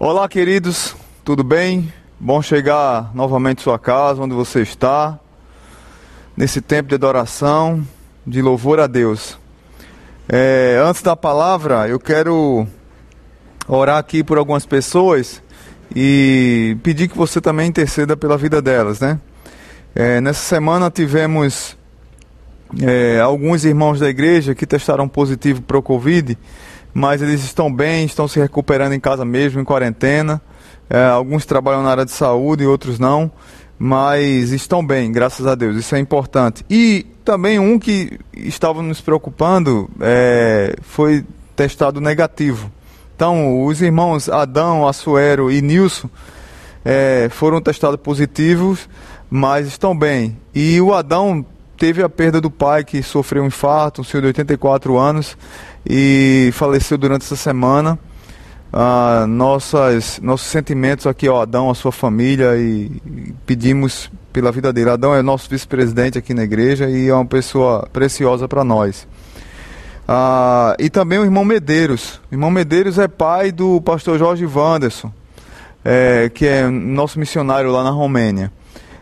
Olá, queridos, tudo bem? Bom chegar novamente à sua casa, onde você está, nesse tempo de adoração, de louvor a Deus. É, antes da palavra, eu quero orar aqui por algumas pessoas e pedir que você também interceda pela vida delas, né? É, nessa semana tivemos é, alguns irmãos da igreja que testaram positivo para o Covid mas eles estão bem, estão se recuperando em casa mesmo, em quarentena. É, alguns trabalham na área de saúde outros não, mas estão bem, graças a Deus, isso é importante. E também um que estava nos preocupando é, foi testado negativo. Então, os irmãos Adão, Assuero e Nilson é, foram testados positivos, mas estão bem. E o Adão teve a perda do pai que sofreu um infarto, um senhor de 84 anos, e faleceu durante essa semana. Ah, nossas, nossos sentimentos aqui ao Adão, à sua família, e, e pedimos pela vida dele. Adão é nosso vice-presidente aqui na igreja e é uma pessoa preciosa para nós. Ah, e também o irmão Medeiros. O irmão Medeiros é pai do pastor Jorge Wanderson, é, que é nosso missionário lá na Romênia.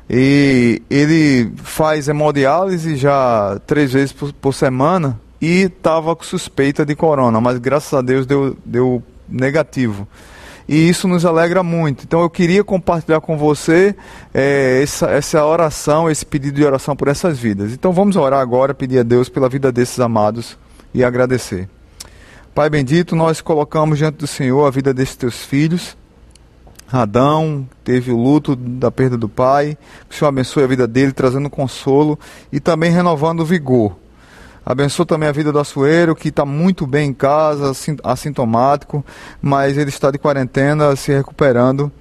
E ele faz hemodiálise já três vezes por, por semana e estava com suspeita de corona, mas graças a Deus deu, deu negativo. E isso nos alegra muito. Então eu queria compartilhar com você é, essa, essa oração, esse pedido de oração por essas vidas. Então vamos orar agora, pedir a Deus pela vida desses amados e agradecer. Pai bendito, nós colocamos diante do Senhor a vida desses teus filhos. Adão teve o luto da perda do pai, que o Senhor abençoe a vida dele, trazendo consolo e também renovando o vigor. Abençoe também a vida do Açoeiro, que está muito bem em casa, assintomático, mas ele está de quarentena, se recuperando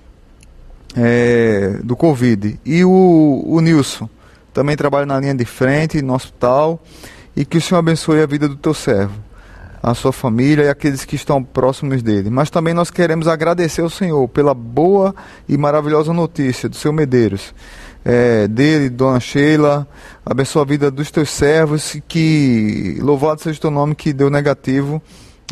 é, do Covid. E o, o Nilson, também trabalha na linha de frente, no hospital, e que o Senhor abençoe a vida do teu servo a sua família e aqueles que estão próximos dele. Mas também nós queremos agradecer ao Senhor pela boa e maravilhosa notícia do seu Medeiros, é, dele, Dona Sheila, abençoa a vida dos teus servos, que louvado seja o teu nome que deu negativo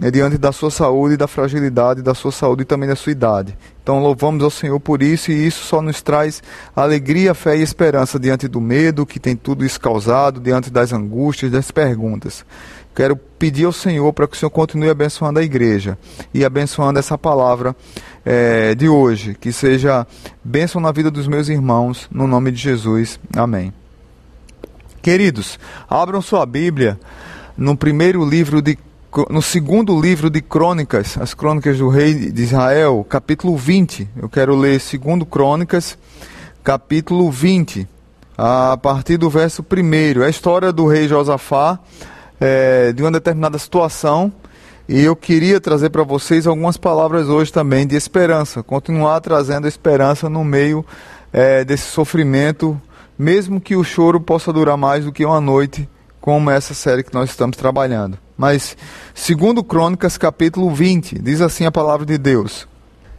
é, diante da sua saúde, da fragilidade da sua saúde e também da sua idade. Então louvamos ao Senhor por isso e isso só nos traz alegria, fé e esperança diante do medo que tem tudo isso causado, diante das angústias, das perguntas. Quero pedir ao Senhor para que o Senhor continue abençoando a igreja e abençoando essa palavra é, de hoje. Que seja bênção na vida dos meus irmãos, no nome de Jesus. Amém. Queridos, abram sua Bíblia no primeiro livro de no segundo livro de Crônicas, as Crônicas do Rei de Israel, capítulo 20. Eu quero ler segundo Crônicas, capítulo 20, a partir do verso 1. É a história do rei Josafá é, de uma determinada situação e eu queria trazer para vocês algumas palavras hoje também de esperança, continuar trazendo esperança no meio é, desse sofrimento, mesmo que o choro possa durar mais do que uma noite, como essa série que nós estamos trabalhando. Mas, segundo Crônicas, capítulo 20, diz assim a palavra de Deus.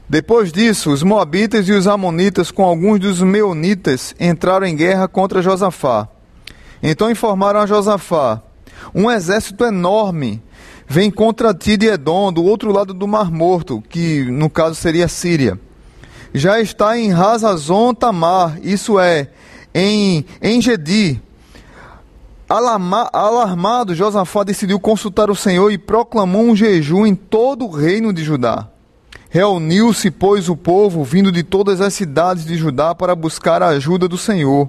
Depois disso, os Moabitas e os Amonitas, com alguns dos Meonitas, entraram em guerra contra Josafá. Então informaram a Josafá: um exército enorme vem contra ti de Edom, do outro lado do Mar Morto, que no caso seria Síria. Já está em Hazazon Tamar, isso é, em Engedi. Alarma, alarmado, Josafá decidiu consultar o Senhor e proclamou um jejum em todo o reino de Judá. Reuniu-se, pois, o povo vindo de todas as cidades de Judá para buscar a ajuda do Senhor.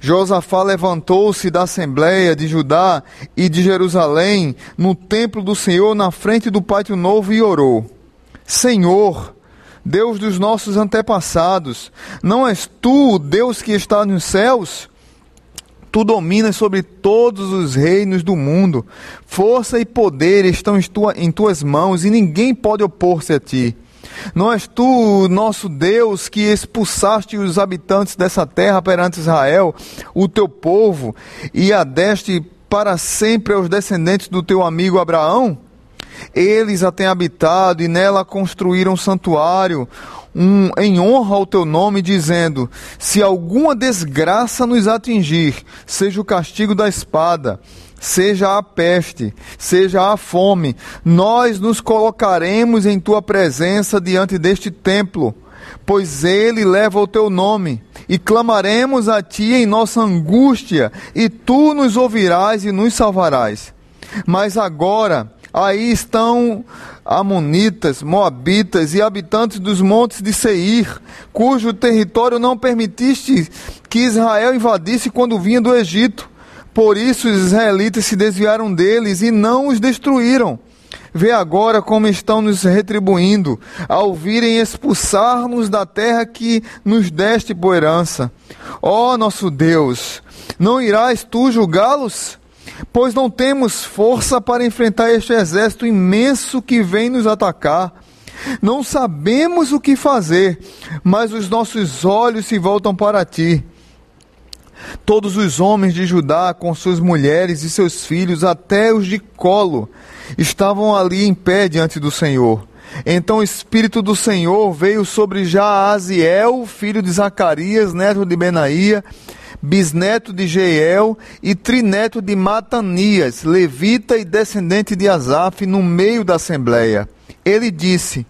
Josafá levantou-se da Assembleia de Judá e de Jerusalém no templo do Senhor na frente do pátio novo e orou: Senhor, Deus dos nossos antepassados, não és tu o Deus que está nos céus? Tu dominas sobre todos os reinos do mundo. Força e poder estão em tuas mãos e ninguém pode opor-se a ti. Não és tu, nosso Deus, que expulsaste os habitantes dessa terra perante Israel, o teu povo, e a deste para sempre aos descendentes do teu amigo Abraão? Eles a têm habitado e nela construíram um santuário, um, em honra ao teu nome, dizendo: Se alguma desgraça nos atingir, seja o castigo da espada, seja a peste, seja a fome, nós nos colocaremos em tua presença diante deste templo, pois ele leva o teu nome, e clamaremos a ti em nossa angústia, e tu nos ouvirás e nos salvarás. Mas agora, aí estão Amonitas, Moabitas e habitantes dos montes de Seir, cujo território não permitiste que Israel invadisse quando vinha do Egito. Por isso os israelitas se desviaram deles e não os destruíram. Vê agora como estão nos retribuindo, ao virem expulsar-nos da terra que nos deste por herança. Ó oh, nosso Deus, não irás tu julgá-los? Pois não temos força para enfrentar este exército imenso que vem nos atacar. Não sabemos o que fazer, mas os nossos olhos se voltam para ti. Todos os homens de Judá, com suas mulheres e seus filhos, até os de colo, estavam ali em pé diante do Senhor. Então o Espírito do Senhor veio sobre Jaaziel, filho de Zacarias, neto de Benaía, bisneto de Jeiel e trineto de Matanias, levita e descendente de Asaf, no meio da assembleia. Ele disse: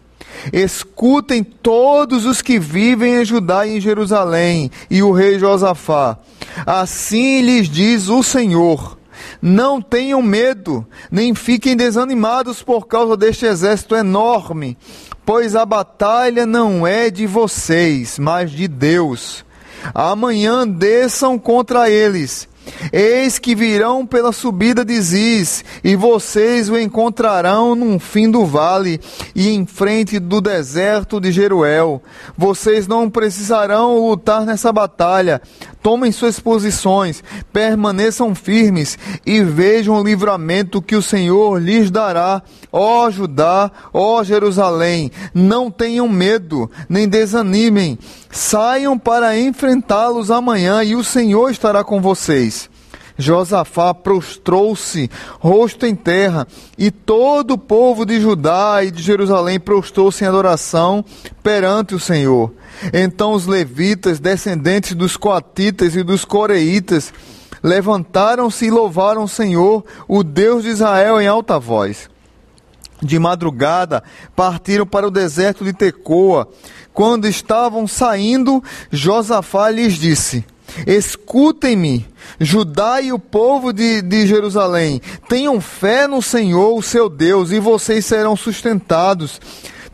Escutem todos os que vivem em Judá e em Jerusalém, e o rei Josafá. Assim lhes diz o Senhor: Não tenham medo, nem fiquem desanimados por causa deste exército enorme, pois a batalha não é de vocês, mas de Deus. Amanhã desçam contra eles Eis que virão pela subida de Ziz, e vocês o encontrarão no fim do vale e em frente do deserto de Jeruel. Vocês não precisarão lutar nessa batalha. Tomem suas posições, permaneçam firmes e vejam o livramento que o Senhor lhes dará. Ó Judá, ó Jerusalém, não tenham medo, nem desanimem. Saiam para enfrentá-los amanhã e o Senhor estará com vocês. Josafá prostrou-se, rosto em terra, e todo o povo de Judá e de Jerusalém prostrou-se em adoração perante o Senhor. Então os levitas, descendentes dos coatitas e dos coreitas, levantaram-se e louvaram o Senhor, o Deus de Israel, em alta voz. De madrugada partiram para o deserto de Tecoa. Quando estavam saindo, Josafá lhes disse: Escutem-me, Judá e o povo de, de Jerusalém, tenham fé no Senhor, o seu Deus, e vocês serão sustentados.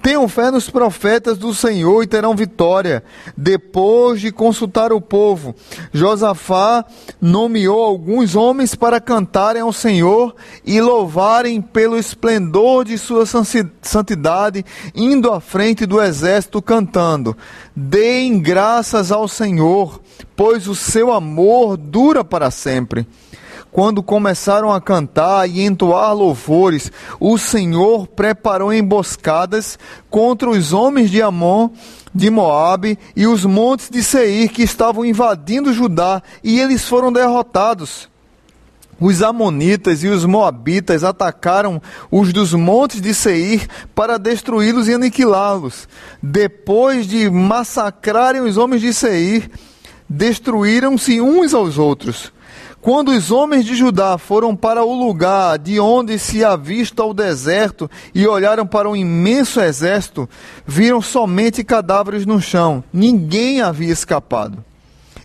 Tenham fé nos profetas do Senhor e terão vitória. Depois de consultar o povo, Josafá nomeou alguns homens para cantarem ao Senhor e louvarem pelo esplendor de sua santidade, indo à frente do exército cantando: Deem graças ao Senhor, pois o seu amor dura para sempre quando começaram a cantar e entoar louvores, o Senhor preparou emboscadas contra os homens de Amon, de Moabe e os montes de Seir que estavam invadindo Judá, e eles foram derrotados. Os amonitas e os moabitas atacaram os dos montes de Seir para destruí-los e aniquilá-los. Depois de massacrarem os homens de Seir, destruíram-se uns aos outros. Quando os homens de Judá foram para o lugar de onde se avista o deserto e olharam para um imenso exército, viram somente cadáveres no chão. Ninguém havia escapado.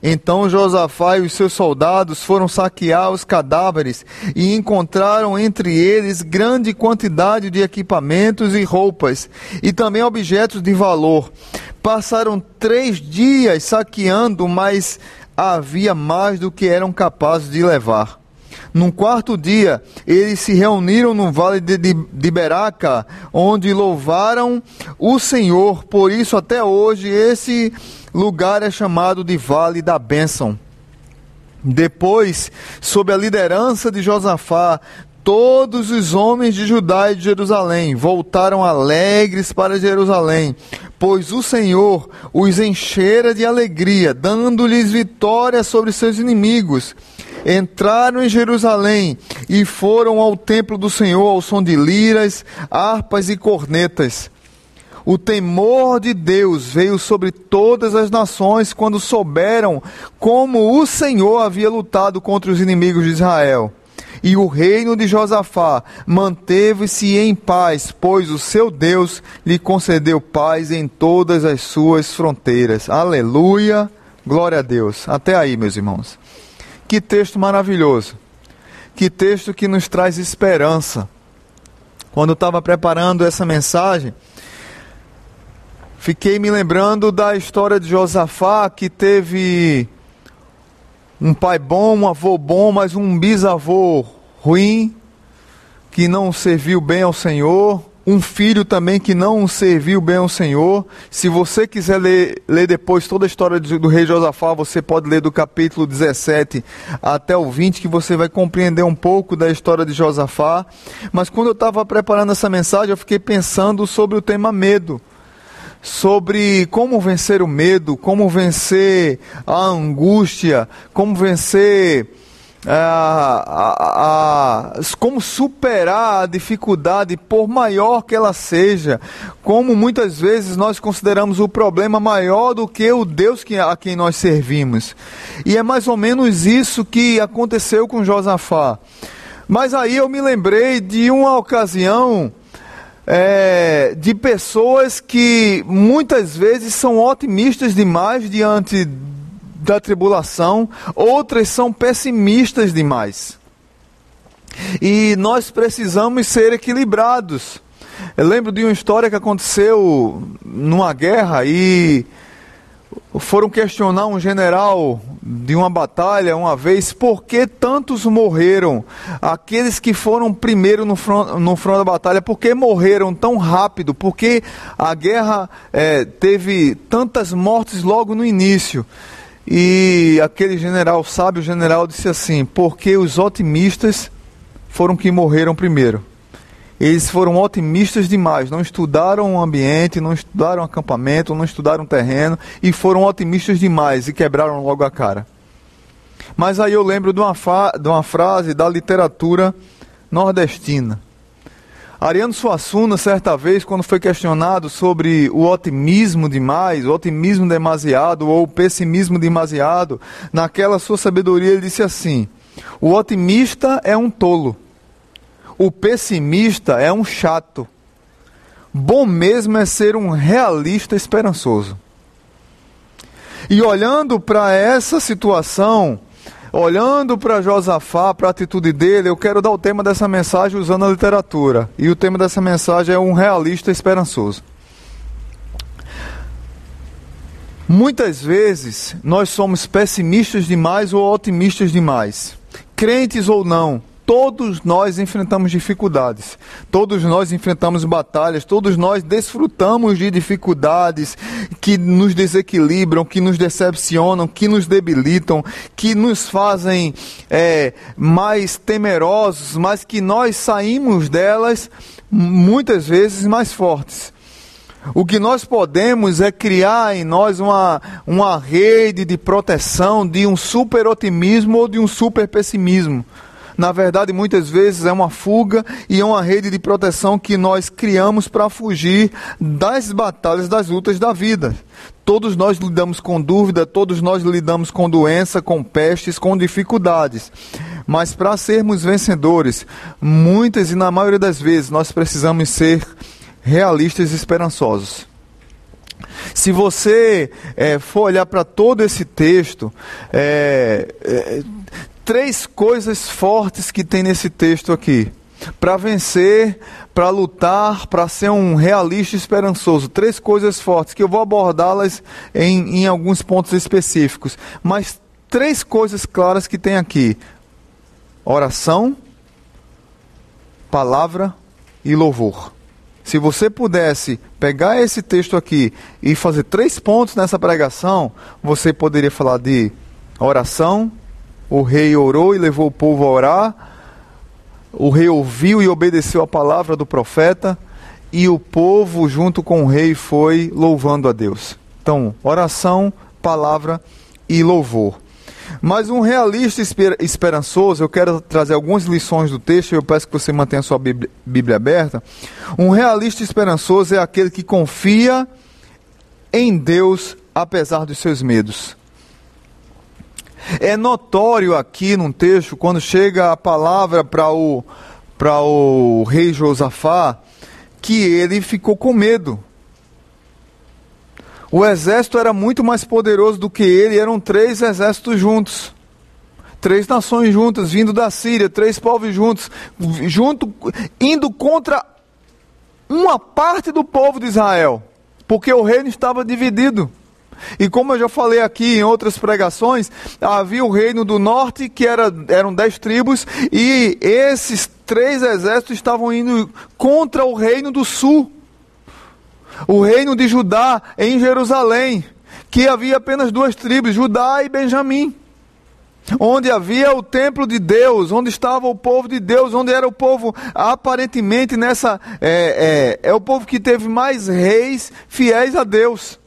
Então Josafá e os seus soldados foram saquear os cadáveres e encontraram entre eles grande quantidade de equipamentos e roupas, e também objetos de valor. Passaram três dias saqueando, mas havia mais do que eram capazes de levar. Num quarto dia, eles se reuniram no vale de, de, de, Beraca, onde louvaram o Senhor. Por isso, até hoje, esse lugar é chamado de Vale da Bênção. Depois, sob a liderança de Josafá, todos os homens de Judá e de Jerusalém voltaram alegres para Jerusalém, pois o Senhor os enchera de alegria, dando-lhes vitória sobre seus inimigos. Entraram em Jerusalém e foram ao templo do Senhor ao som de liras, harpas e cornetas. O temor de Deus veio sobre todas as nações quando souberam como o Senhor havia lutado contra os inimigos de Israel. E o reino de Josafá manteve-se em paz, pois o seu Deus lhe concedeu paz em todas as suas fronteiras. Aleluia, glória a Deus. Até aí, meus irmãos. Que texto maravilhoso. Que texto que nos traz esperança. Quando estava preparando essa mensagem, fiquei me lembrando da história de Josafá, que teve um pai bom, um avô bom, mas um bisavô ruim, que não serviu bem ao Senhor, um filho também que não serviu bem ao Senhor. Se você quiser ler, ler depois toda a história do rei Josafá, você pode ler do capítulo 17 até o 20, que você vai compreender um pouco da história de Josafá. Mas quando eu estava preparando essa mensagem, eu fiquei pensando sobre o tema medo sobre como vencer o medo, como vencer a angústia, como vencer a, a, a, como superar a dificuldade, por maior que ela seja, como muitas vezes nós consideramos o problema maior do que o Deus que, a quem nós servimos. E é mais ou menos isso que aconteceu com Josafá. Mas aí eu me lembrei de uma ocasião é, de pessoas que muitas vezes são otimistas demais diante da tribulação, outras são pessimistas demais. E nós precisamos ser equilibrados. Eu lembro de uma história que aconteceu numa guerra e foram questionar um general de uma batalha uma vez por que tantos morreram, aqueles que foram primeiro no front, no front da batalha, por que morreram tão rápido, por que a guerra é, teve tantas mortes logo no início. E aquele general, sábio general, disse assim: porque os otimistas foram que morreram primeiro. Eles foram otimistas demais, não estudaram o ambiente, não estudaram acampamento, não estudaram terreno e foram otimistas demais e quebraram logo a cara. Mas aí eu lembro de uma, de uma frase da literatura nordestina. Ariano Suassuna, certa vez, quando foi questionado sobre o otimismo demais, o otimismo demasiado ou o pessimismo demasiado, naquela sua sabedoria ele disse assim: o otimista é um tolo o pessimista é um chato. Bom mesmo é ser um realista esperançoso. E olhando para essa situação, olhando para Josafá, para a atitude dele, eu quero dar o tema dessa mensagem usando a literatura. E o tema dessa mensagem é um realista esperançoso. Muitas vezes nós somos pessimistas demais ou otimistas demais, crentes ou não. Todos nós enfrentamos dificuldades, todos nós enfrentamos batalhas, todos nós desfrutamos de dificuldades que nos desequilibram, que nos decepcionam, que nos debilitam, que nos fazem é, mais temerosos, mas que nós saímos delas muitas vezes mais fortes. O que nós podemos é criar em nós uma, uma rede de proteção de um super otimismo ou de um super pessimismo na verdade, muitas vezes é uma fuga e é uma rede de proteção que nós criamos para fugir das batalhas, das lutas da vida. Todos nós lidamos com dúvida, todos nós lidamos com doença, com pestes, com dificuldades. Mas para sermos vencedores, muitas e na maioria das vezes nós precisamos ser realistas e esperançosos. Se você é, for olhar para todo esse texto, é, é, três coisas fortes que tem nesse texto aqui. Para vencer, para lutar, para ser um realista esperançoso. Três coisas fortes que eu vou abordá-las em, em alguns pontos específicos. Mas três coisas claras que tem aqui: oração, palavra e louvor. Se você pudesse pegar esse texto aqui e fazer três pontos nessa pregação, você poderia falar de oração, o rei orou e levou o povo a orar. O rei ouviu e obedeceu a palavra do profeta. E o povo, junto com o rei, foi louvando a Deus. Então, oração, palavra e louvor. Mas um realista esper esperançoso, eu quero trazer algumas lições do texto, eu peço que você mantenha a sua Bíblia, Bíblia aberta. Um realista esperançoso é aquele que confia em Deus apesar dos seus medos. É notório aqui num texto, quando chega a palavra para o, o rei Josafá, que ele ficou com medo. O exército era muito mais poderoso do que ele, eram três exércitos juntos. Três nações juntas, vindo da Síria, três povos juntos, junto, indo contra uma parte do povo de Israel, porque o reino estava dividido. E como eu já falei aqui em outras pregações, havia o reino do norte, que era, eram dez tribos, e esses três exércitos estavam indo contra o reino do sul, o reino de Judá em Jerusalém, que havia apenas duas tribos, Judá e Benjamim onde havia o templo de Deus, onde estava o povo de Deus, onde era o povo aparentemente nessa é, é, é o povo que teve mais reis fiéis a Deus.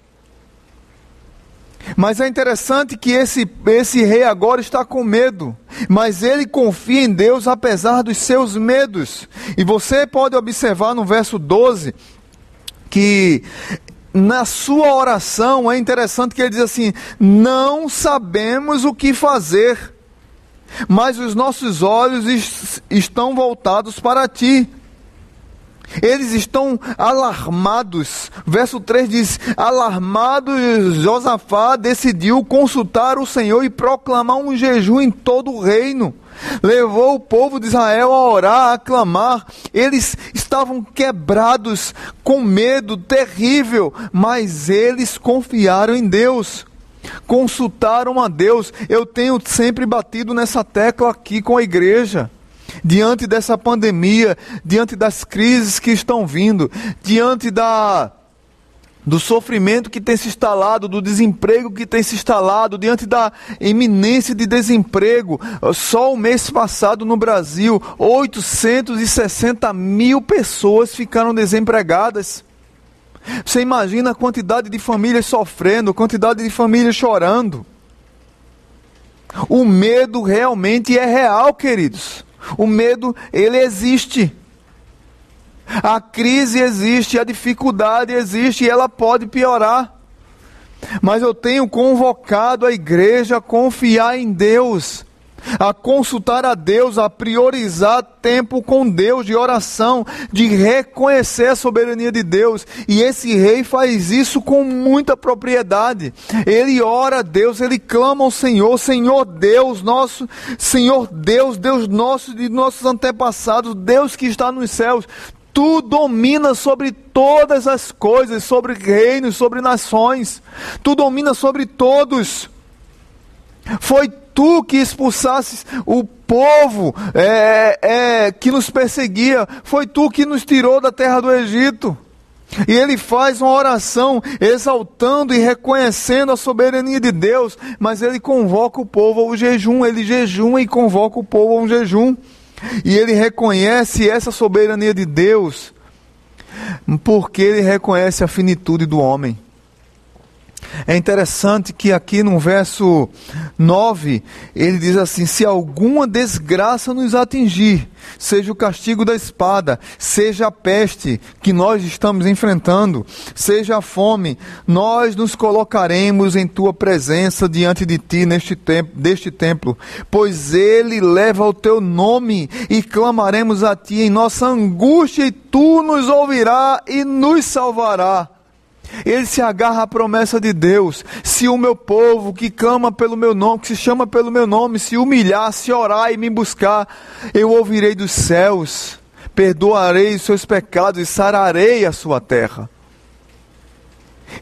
Mas é interessante que esse, esse rei agora está com medo, mas ele confia em Deus apesar dos seus medos. E você pode observar no verso 12 que na sua oração, é interessante que ele diz assim: não sabemos o que fazer, mas os nossos olhos est estão voltados para ti. Eles estão alarmados. Verso 3 diz: Alarmado, Josafá decidiu consultar o Senhor e proclamar um jejum em todo o reino levou o povo de Israel a orar, a clamar. Eles estavam quebrados, com medo terrível, mas eles confiaram em Deus. Consultaram a Deus. Eu tenho sempre batido nessa tecla aqui com a igreja diante dessa pandemia, diante das crises que estão vindo, diante da do sofrimento que tem se instalado, do desemprego que tem se instalado, diante da iminência de desemprego. Só o mês passado no Brasil, 860 mil pessoas ficaram desempregadas. Você imagina a quantidade de famílias sofrendo, a quantidade de famílias chorando. O medo realmente é real, queridos. O medo, ele existe. A crise existe, a dificuldade existe e ela pode piorar. Mas eu tenho convocado a igreja a confiar em Deus, a consultar a Deus, a priorizar tempo com Deus de oração, de reconhecer a soberania de Deus. E esse rei faz isso com muita propriedade. Ele ora a Deus, ele clama ao Senhor, Senhor Deus nosso, Senhor Deus, Deus nosso de nossos antepassados, Deus que está nos céus. Tu dominas sobre todas as coisas, sobre reinos, sobre nações. Tu dominas sobre todos. Foi tu que expulsasses o povo é, é, que nos perseguia. Foi tu que nos tirou da terra do Egito. E ele faz uma oração exaltando e reconhecendo a soberania de Deus, mas ele convoca o povo ao jejum, ele jejuma e convoca o povo ao jejum. E ele reconhece essa soberania de Deus, porque ele reconhece a finitude do homem. É interessante que aqui no verso 9, ele diz assim: Se alguma desgraça nos atingir, seja o castigo da espada, seja a peste que nós estamos enfrentando, seja a fome, nós nos colocaremos em tua presença diante de ti neste tempo, deste templo, pois ele leva o teu nome e clamaremos a ti em nossa angústia e tu nos ouvirá e nos salvará. Ele se agarra à promessa de Deus. Se o meu povo que clama pelo meu nome, que se chama pelo meu nome, se humilhar, se orar e me buscar, eu ouvirei dos céus, perdoarei os seus pecados e sararei a sua terra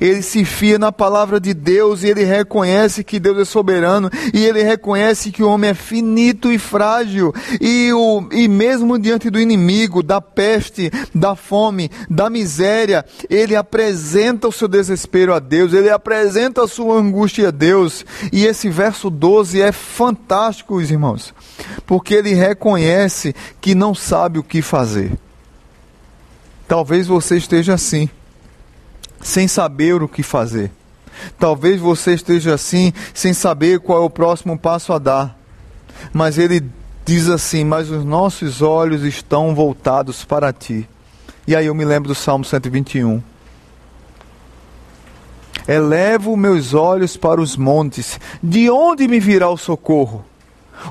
ele se fia na palavra de Deus e ele reconhece que Deus é soberano e ele reconhece que o homem é finito e frágil. E, o, e mesmo diante do inimigo, da peste, da fome, da miséria, ele apresenta o seu desespero a Deus, ele apresenta a sua angústia a Deus. E esse verso 12 é fantástico, irmãos, porque ele reconhece que não sabe o que fazer. Talvez você esteja assim sem saber o que fazer. Talvez você esteja assim, sem saber qual é o próximo passo a dar. Mas ele diz assim: Mas os nossos olhos estão voltados para ti. E aí eu me lembro do Salmo 121. Elevo meus olhos para os montes. De onde me virá o socorro?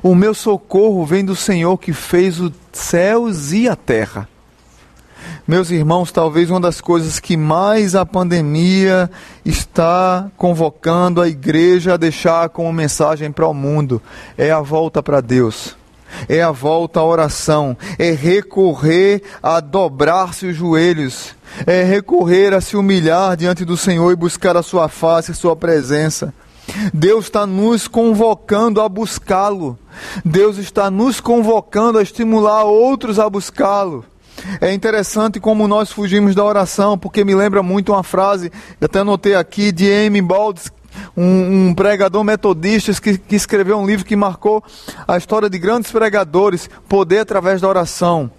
O meu socorro vem do Senhor que fez os céus e a terra. Meus irmãos, talvez uma das coisas que mais a pandemia está convocando a igreja a deixar como mensagem para o mundo é a volta para Deus. É a volta à oração, é recorrer a dobrar-se os joelhos, é recorrer a se humilhar diante do Senhor e buscar a sua face, a sua presença. Deus está nos convocando a buscá-lo. Deus está nos convocando a estimular outros a buscá-lo. É interessante como nós fugimos da oração, porque me lembra muito uma frase, até anotei aqui, de Amy Baldes, um, um, pregador metodista que, que escreveu um livro que marcou a história de grandes pregadores, Poder através da oração.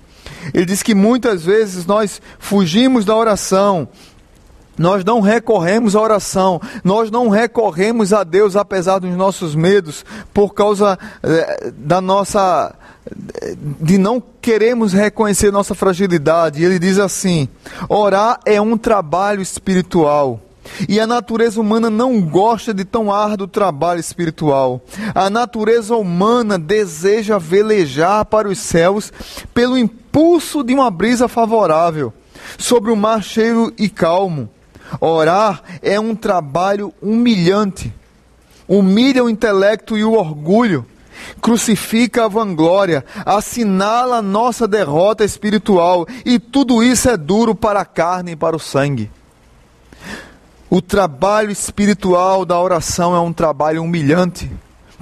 Ele diz que muitas vezes nós fugimos da oração, nós não recorremos à oração, nós não recorremos a Deus apesar dos nossos medos, por causa eh, da nossa. De não queremos reconhecer nossa fragilidade. Ele diz assim: orar é um trabalho espiritual. E a natureza humana não gosta de tão árduo trabalho espiritual. A natureza humana deseja velejar para os céus pelo impulso de uma brisa favorável, sobre o mar cheio e calmo. Orar é um trabalho humilhante. Humilha o intelecto e o orgulho. Crucifica a vanglória, assinala nossa derrota espiritual, e tudo isso é duro para a carne e para o sangue. O trabalho espiritual da oração é um trabalho humilhante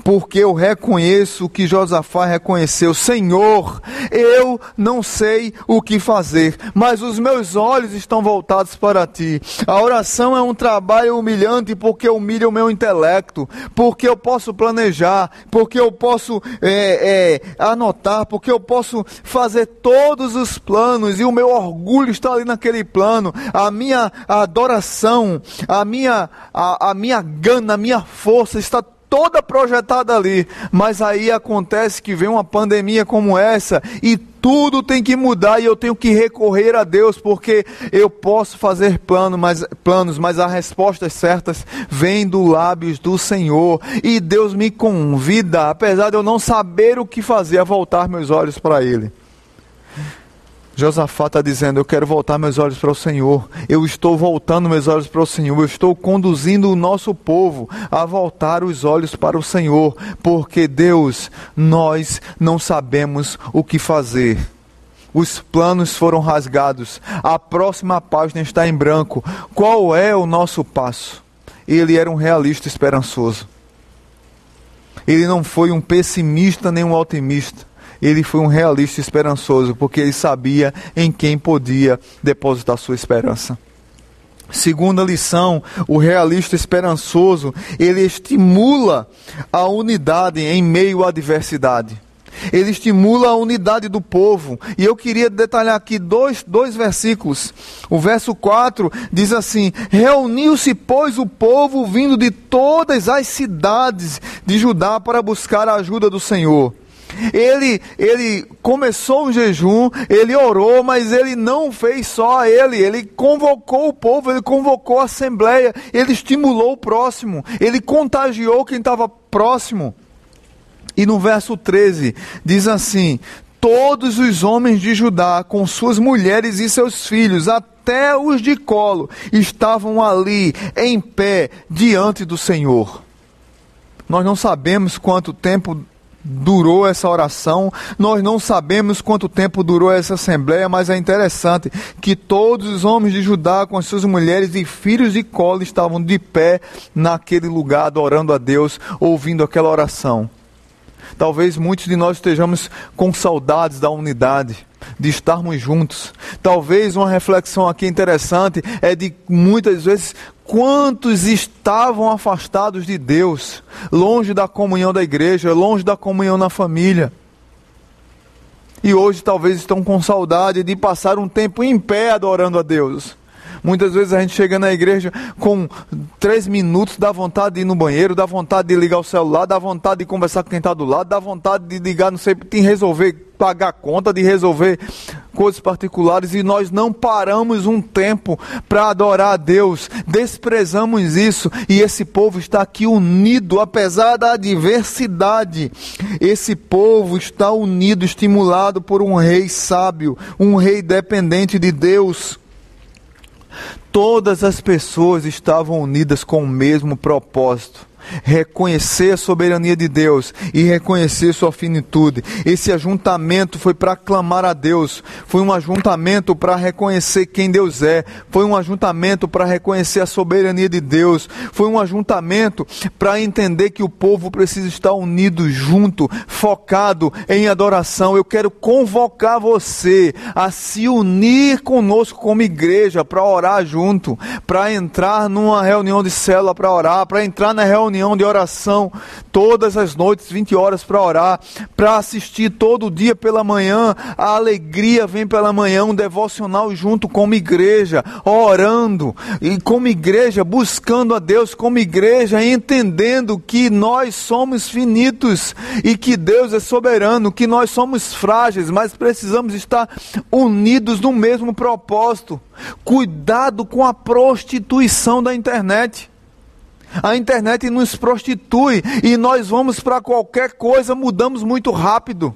porque eu reconheço o que Josafá reconheceu: Senhor, eu não sei o que fazer, mas os meus olhos estão voltados para ti. A oração é um trabalho humilhante porque humilha o meu intelecto, porque eu posso planejar, porque eu posso é, é, anotar, porque eu posso fazer todos os planos e o meu orgulho está ali naquele plano. A minha adoração, a minha, a, a minha gana, a minha força está toda projetada ali, mas aí acontece que vem uma pandemia como essa e tudo tem que mudar e eu tenho que recorrer a Deus porque eu posso fazer plano, mas, planos, mas as respostas certas vêm do lábios do Senhor e Deus me convida, apesar de eu não saber o que fazer, a voltar meus olhos para Ele. Josafá está dizendo: Eu quero voltar meus olhos para o Senhor. Eu estou voltando meus olhos para o Senhor. Eu estou conduzindo o nosso povo a voltar os olhos para o Senhor. Porque, Deus, nós não sabemos o que fazer. Os planos foram rasgados. A próxima página está em branco. Qual é o nosso passo? Ele era um realista esperançoso. Ele não foi um pessimista nem um otimista ele foi um realista esperançoso, porque ele sabia em quem podia depositar sua esperança. Segunda lição, o realista esperançoso, ele estimula a unidade em meio à diversidade. Ele estimula a unidade do povo. E eu queria detalhar aqui dois, dois versículos. O verso 4 diz assim: Reuniu-se, pois, o povo vindo de todas as cidades de Judá para buscar a ajuda do Senhor. Ele, ele começou um jejum, ele orou, mas ele não fez só ele, ele convocou o povo, ele convocou a assembleia, ele estimulou o próximo, ele contagiou quem estava próximo. E no verso 13 diz assim: Todos os homens de Judá, com suas mulheres e seus filhos, até os de colo, estavam ali em pé diante do Senhor. Nós não sabemos quanto tempo durou essa oração. Nós não sabemos quanto tempo durou essa assembleia, mas é interessante que todos os homens de Judá, com as suas mulheres e filhos de cola, estavam de pé naquele lugar, adorando a Deus, ouvindo aquela oração. Talvez muitos de nós estejamos com saudades da unidade, de estarmos juntos. Talvez uma reflexão aqui interessante é de muitas vezes quantos estavam afastados de Deus, longe da comunhão da igreja, longe da comunhão na família. E hoje talvez estão com saudade de passar um tempo em pé adorando a Deus. Muitas vezes a gente chega na igreja com três minutos, dá vontade de ir no banheiro, dá vontade de ligar o celular, dá vontade de conversar com quem está do lado, dá vontade de ligar, não sei, de resolver pagar conta, de resolver coisas particulares e nós não paramos um tempo para adorar a Deus. Desprezamos isso e esse povo está aqui unido, apesar da adversidade. Esse povo está unido, estimulado por um rei sábio, um rei dependente de Deus. Todas as pessoas estavam unidas com o mesmo propósito reconhecer a soberania de Deus e reconhecer sua finitude. Esse ajuntamento foi para clamar a Deus, foi um ajuntamento para reconhecer quem Deus é, foi um ajuntamento para reconhecer a soberania de Deus, foi um ajuntamento para entender que o povo precisa estar unido junto, focado em adoração. Eu quero convocar você a se unir conosco como igreja para orar junto, para entrar numa reunião de célula para orar, para entrar na reunião reunião de oração todas as noites, 20 horas para orar, para assistir todo dia pela manhã. A alegria vem pela manhã, um devocional junto como igreja, orando e como igreja, buscando a Deus como igreja, entendendo que nós somos finitos e que Deus é soberano, que nós somos frágeis, mas precisamos estar unidos no mesmo propósito. Cuidado com a prostituição da internet. A internet nos prostitui e nós vamos para qualquer coisa, mudamos muito rápido.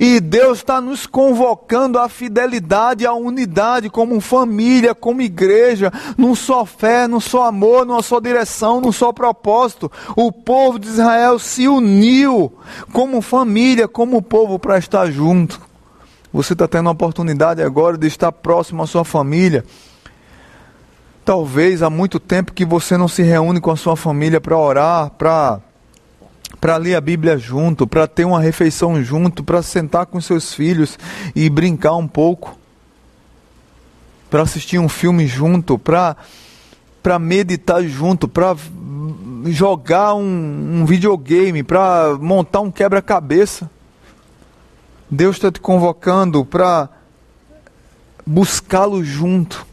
E Deus está nos convocando à fidelidade, à unidade, como família, como igreja, num só fé, num só amor, numa só direção, num só propósito. O povo de Israel se uniu como família, como povo para estar junto. Você está tendo a oportunidade agora de estar próximo à sua família Talvez há muito tempo que você não se reúne com a sua família para orar, para para ler a Bíblia junto, para ter uma refeição junto, para sentar com seus filhos e brincar um pouco, para assistir um filme junto, para para meditar junto, para jogar um, um videogame, para montar um quebra-cabeça. Deus está te convocando para buscá-lo junto.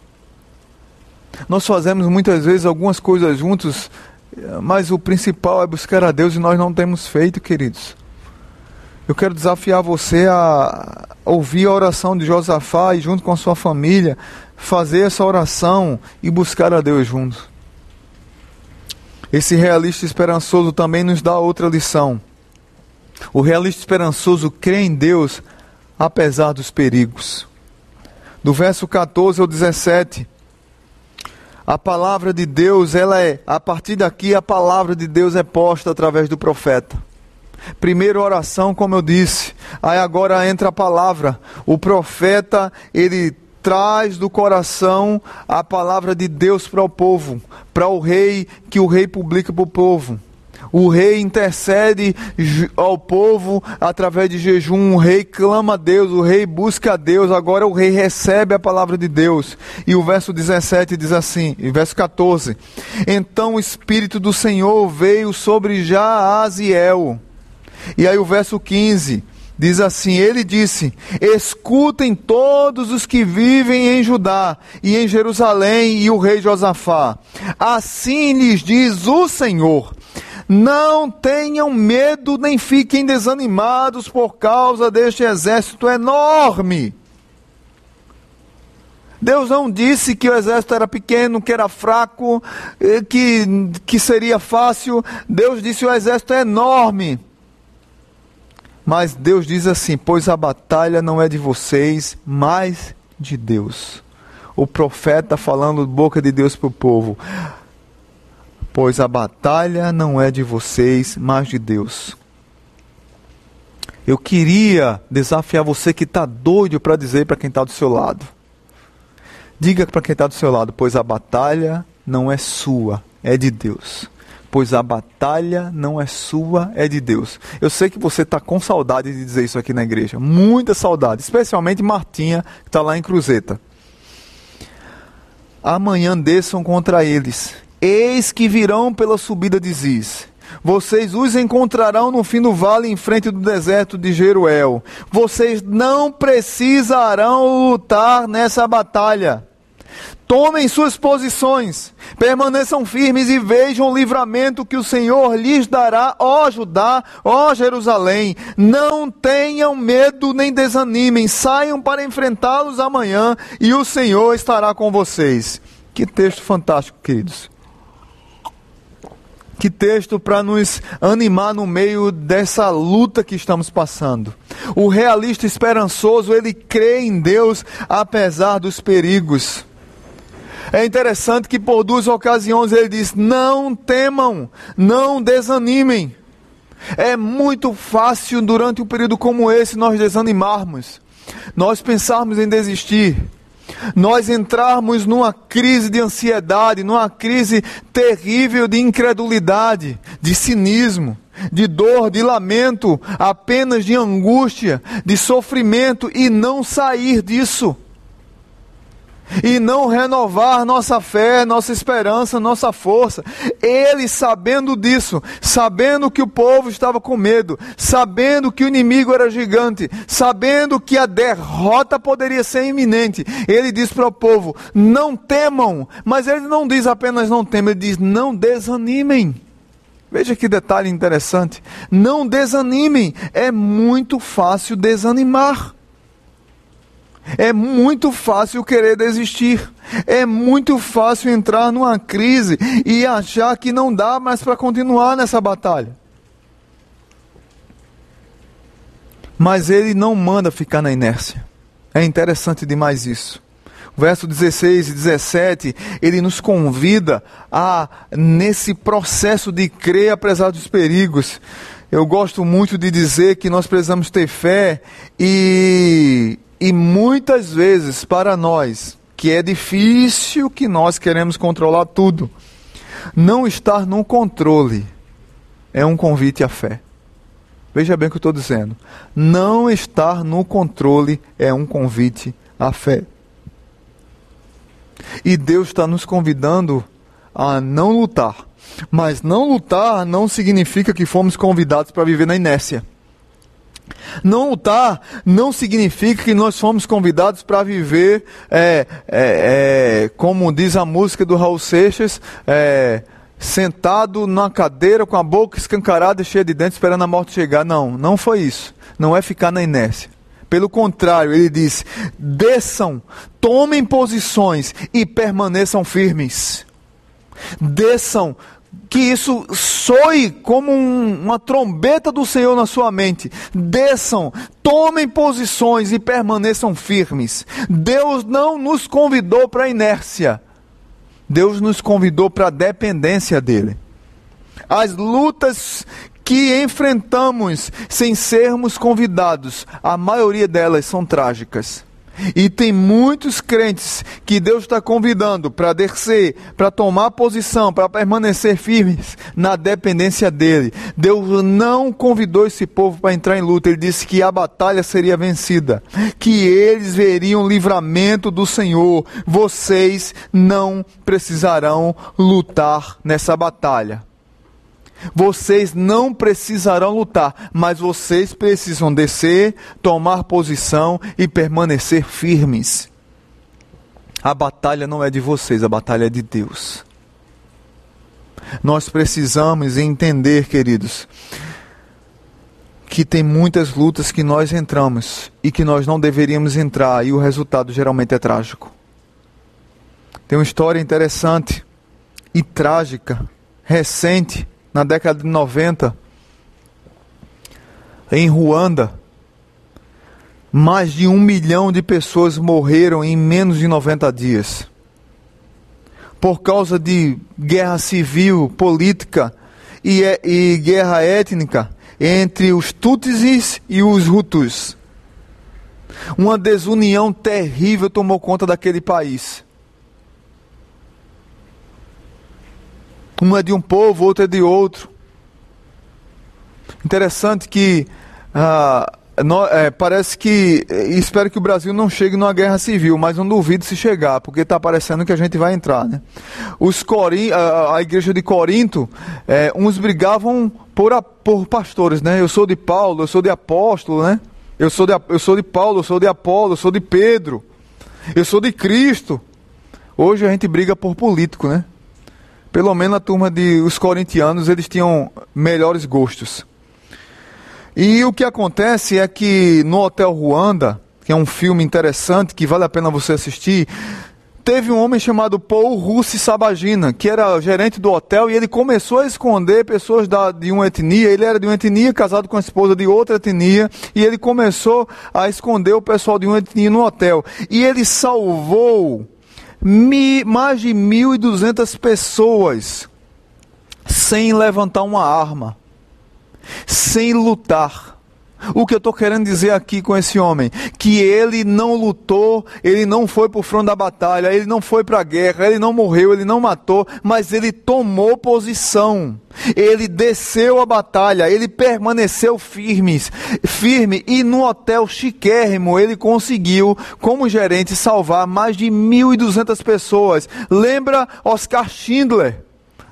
Nós fazemos muitas vezes algumas coisas juntos, mas o principal é buscar a Deus e nós não temos feito, queridos. Eu quero desafiar você a ouvir a oração de Josafá e, junto com a sua família, fazer essa oração e buscar a Deus juntos. Esse realista esperançoso também nos dá outra lição. O realista esperançoso crê em Deus apesar dos perigos. Do verso 14 ao 17, a palavra de Deus, ela é, a partir daqui a palavra de Deus é posta através do profeta. Primeiro oração, como eu disse, aí agora entra a palavra. O profeta, ele traz do coração a palavra de Deus para o povo, para o rei, que o rei publica para o povo. O rei intercede ao povo através de jejum. O rei clama a Deus, o rei busca a Deus. Agora o rei recebe a palavra de Deus. E o verso 17 diz assim, e verso 14: Então o Espírito do Senhor veio sobre Jaaziel. E aí o verso 15 diz assim: Ele disse: Escutem todos os que vivem em Judá e em Jerusalém e o rei Josafá. Assim lhes diz o Senhor não tenham medo nem fiquem desanimados por causa deste exército enorme. Deus não disse que o exército era pequeno, que era fraco, eh, que, que seria fácil. Deus disse que o exército é enorme. Mas Deus diz assim: Pois a batalha não é de vocês, mas de Deus. O profeta falando boca de Deus para o povo pois a batalha não é de vocês, mas de Deus. Eu queria desafiar você que está doido para dizer para quem está do seu lado. Diga para quem está do seu lado, pois a batalha não é sua, é de Deus. Pois a batalha não é sua, é de Deus. Eu sei que você está com saudade de dizer isso aqui na igreja. Muita saudade, especialmente Martinha, que está lá em Cruzeta. Amanhã desçam contra eles Eis que virão pela subida de Ziz. Vocês os encontrarão no fim do vale, em frente do deserto de Jeruel. Vocês não precisarão lutar nessa batalha. Tomem suas posições, permaneçam firmes e vejam o livramento que o Senhor lhes dará, ó Judá, ó Jerusalém. Não tenham medo nem desanimem, saiam para enfrentá-los amanhã e o Senhor estará com vocês. Que texto fantástico, queridos. Que texto para nos animar no meio dessa luta que estamos passando. O realista esperançoso, ele crê em Deus apesar dos perigos. É interessante que por duas ocasiões ele diz: não temam, não desanimem. É muito fácil durante um período como esse nós desanimarmos, nós pensarmos em desistir, nós entrarmos numa crise de ansiedade, numa crise terrível de incredulidade, de cinismo, de dor, de lamento, apenas de angústia, de sofrimento e não sair disso e não renovar nossa fé, nossa esperança, nossa força. Ele, sabendo disso, sabendo que o povo estava com medo, sabendo que o inimigo era gigante, sabendo que a derrota poderia ser iminente, ele diz para o povo: não temam. Mas ele não diz apenas não temam, ele diz: não desanimem. Veja que detalhe interessante. Não desanimem. É muito fácil desanimar. É muito fácil querer desistir. É muito fácil entrar numa crise e achar que não dá mais para continuar nessa batalha. Mas ele não manda ficar na inércia. É interessante demais isso. Verso 16 e 17, ele nos convida a, nesse processo de crer apesar dos perigos, eu gosto muito de dizer que nós precisamos ter fé e e muitas vezes para nós, que é difícil que nós queremos controlar tudo, não estar no controle é um convite à fé. Veja bem o que eu estou dizendo. Não estar no controle é um convite à fé. E Deus está nos convidando a não lutar. Mas não lutar não significa que fomos convidados para viver na inércia. Não lutar não significa que nós fomos convidados para viver, é, é, é, como diz a música do Raul Seixas, é, sentado na cadeira com a boca escancarada cheia de dentes, esperando a morte chegar. Não, não foi isso. Não é ficar na inércia. Pelo contrário, ele diz: desçam, tomem posições e permaneçam firmes. Desçam, que isso soe como um, uma trombeta do Senhor na sua mente. Desçam, tomem posições e permaneçam firmes. Deus não nos convidou para inércia. Deus nos convidou para a dependência dele. As lutas que enfrentamos sem sermos convidados, a maioria delas são trágicas. E tem muitos crentes que Deus está convidando para descer, para tomar posição, para permanecer firmes na dependência dele. Deus não convidou esse povo para entrar em luta. Ele disse que a batalha seria vencida, que eles veriam o livramento do Senhor. Vocês não precisarão lutar nessa batalha. Vocês não precisarão lutar, mas vocês precisam descer, tomar posição e permanecer firmes. A batalha não é de vocês, a batalha é de Deus. Nós precisamos entender, queridos, que tem muitas lutas que nós entramos e que nós não deveríamos entrar, e o resultado geralmente é trágico. Tem uma história interessante e trágica, recente, na década de 90, em Ruanda, mais de um milhão de pessoas morreram em menos de 90 dias. Por causa de guerra civil, política e, e guerra étnica entre os Tutsis e os Hutus. Uma desunião terrível tomou conta daquele país. Um é de um povo, outro é de outro. Interessante que ah, no, é, parece que. Espero que o Brasil não chegue numa guerra civil, mas não duvido se chegar, porque está parecendo que a gente vai entrar. Né? Os Corin, a, a igreja de Corinto, é, uns brigavam por, por pastores, né? Eu sou de Paulo, eu sou de apóstolo, né? Eu sou de, eu sou de Paulo, eu sou de Apolo, eu sou de Pedro, eu sou de Cristo. Hoje a gente briga por político, né? Pelo menos a turma de os corintianos, eles tinham melhores gostos. E o que acontece é que no Hotel Ruanda, que é um filme interessante que vale a pena você assistir, teve um homem chamado Paul Russi Sabagina, que era gerente do hotel, e ele começou a esconder pessoas da, de uma etnia. Ele era de uma etnia, casado com a esposa de outra etnia, e ele começou a esconder o pessoal de uma etnia no hotel. E ele salvou mais de 1.200 pessoas sem levantar uma arma, sem lutar. O que eu estou querendo dizer aqui com esse homem? Que ele não lutou, ele não foi para o front da batalha, ele não foi para a guerra, ele não morreu, ele não matou, mas ele tomou posição. Ele desceu a batalha, ele permaneceu firme, firme e no hotel chiquérrimo ele conseguiu, como gerente, salvar mais de 1.200 pessoas. Lembra Oscar Schindler?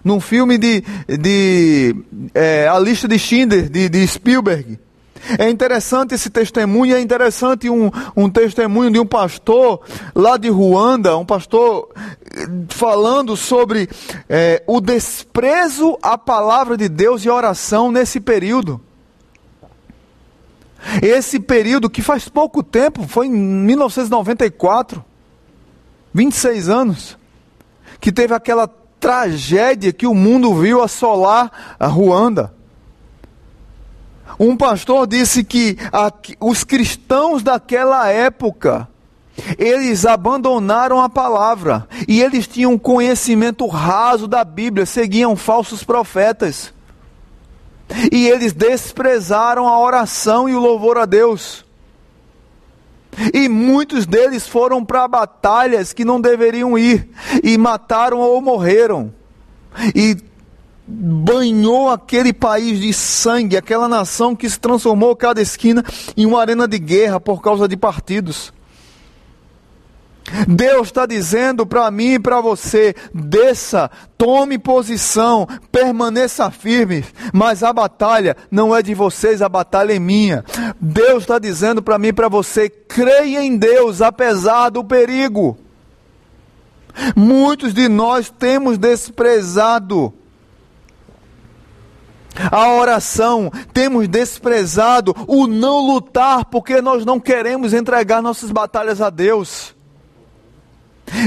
Num filme de, de é, A Lista de Schindler, de, de Spielberg. É interessante esse testemunho, é interessante um, um testemunho de um pastor lá de Ruanda, um pastor eh, falando sobre é, o desprezo à palavra de Deus e oração nesse período. Esse período que faz pouco tempo, foi em 1994, 26 anos, que teve aquela tragédia que o mundo viu assolar a Ruanda. Um pastor disse que os cristãos daquela época, eles abandonaram a palavra e eles tinham conhecimento raso da Bíblia, seguiam falsos profetas. E eles desprezaram a oração e o louvor a Deus. E muitos deles foram para batalhas que não deveriam ir, e mataram ou morreram. E banhou aquele país de sangue, aquela nação que se transformou cada esquina em uma arena de guerra por causa de partidos. Deus está dizendo para mim e para você: desça, tome posição, permaneça firme, mas a batalha não é de vocês, a batalha é minha. Deus está dizendo para mim e para você: creia em Deus, apesar do perigo. Muitos de nós temos desprezado a oração, temos desprezado o não lutar porque nós não queremos entregar nossas batalhas a Deus.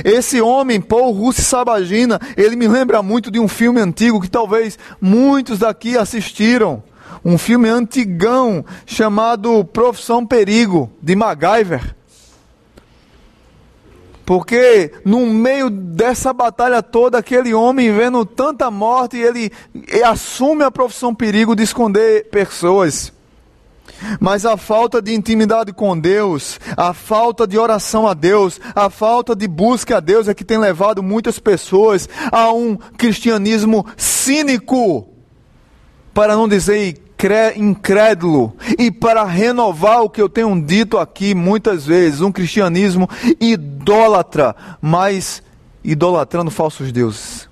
Esse homem, Paul Russi Sabagina, ele me lembra muito de um filme antigo que talvez muitos daqui assistiram. Um filme antigão chamado Profissão Perigo, de MacGyver. Porque no meio dessa batalha toda, aquele homem vendo tanta morte, ele, ele assume a profissão perigo de esconder pessoas. Mas a falta de intimidade com Deus, a falta de oração a Deus, a falta de busca a Deus é que tem levado muitas pessoas a um cristianismo cínico, para não dizer incrédulo. E para renovar o que eu tenho dito aqui muitas vezes, um cristianismo idólatra, mas idolatrando falsos deuses.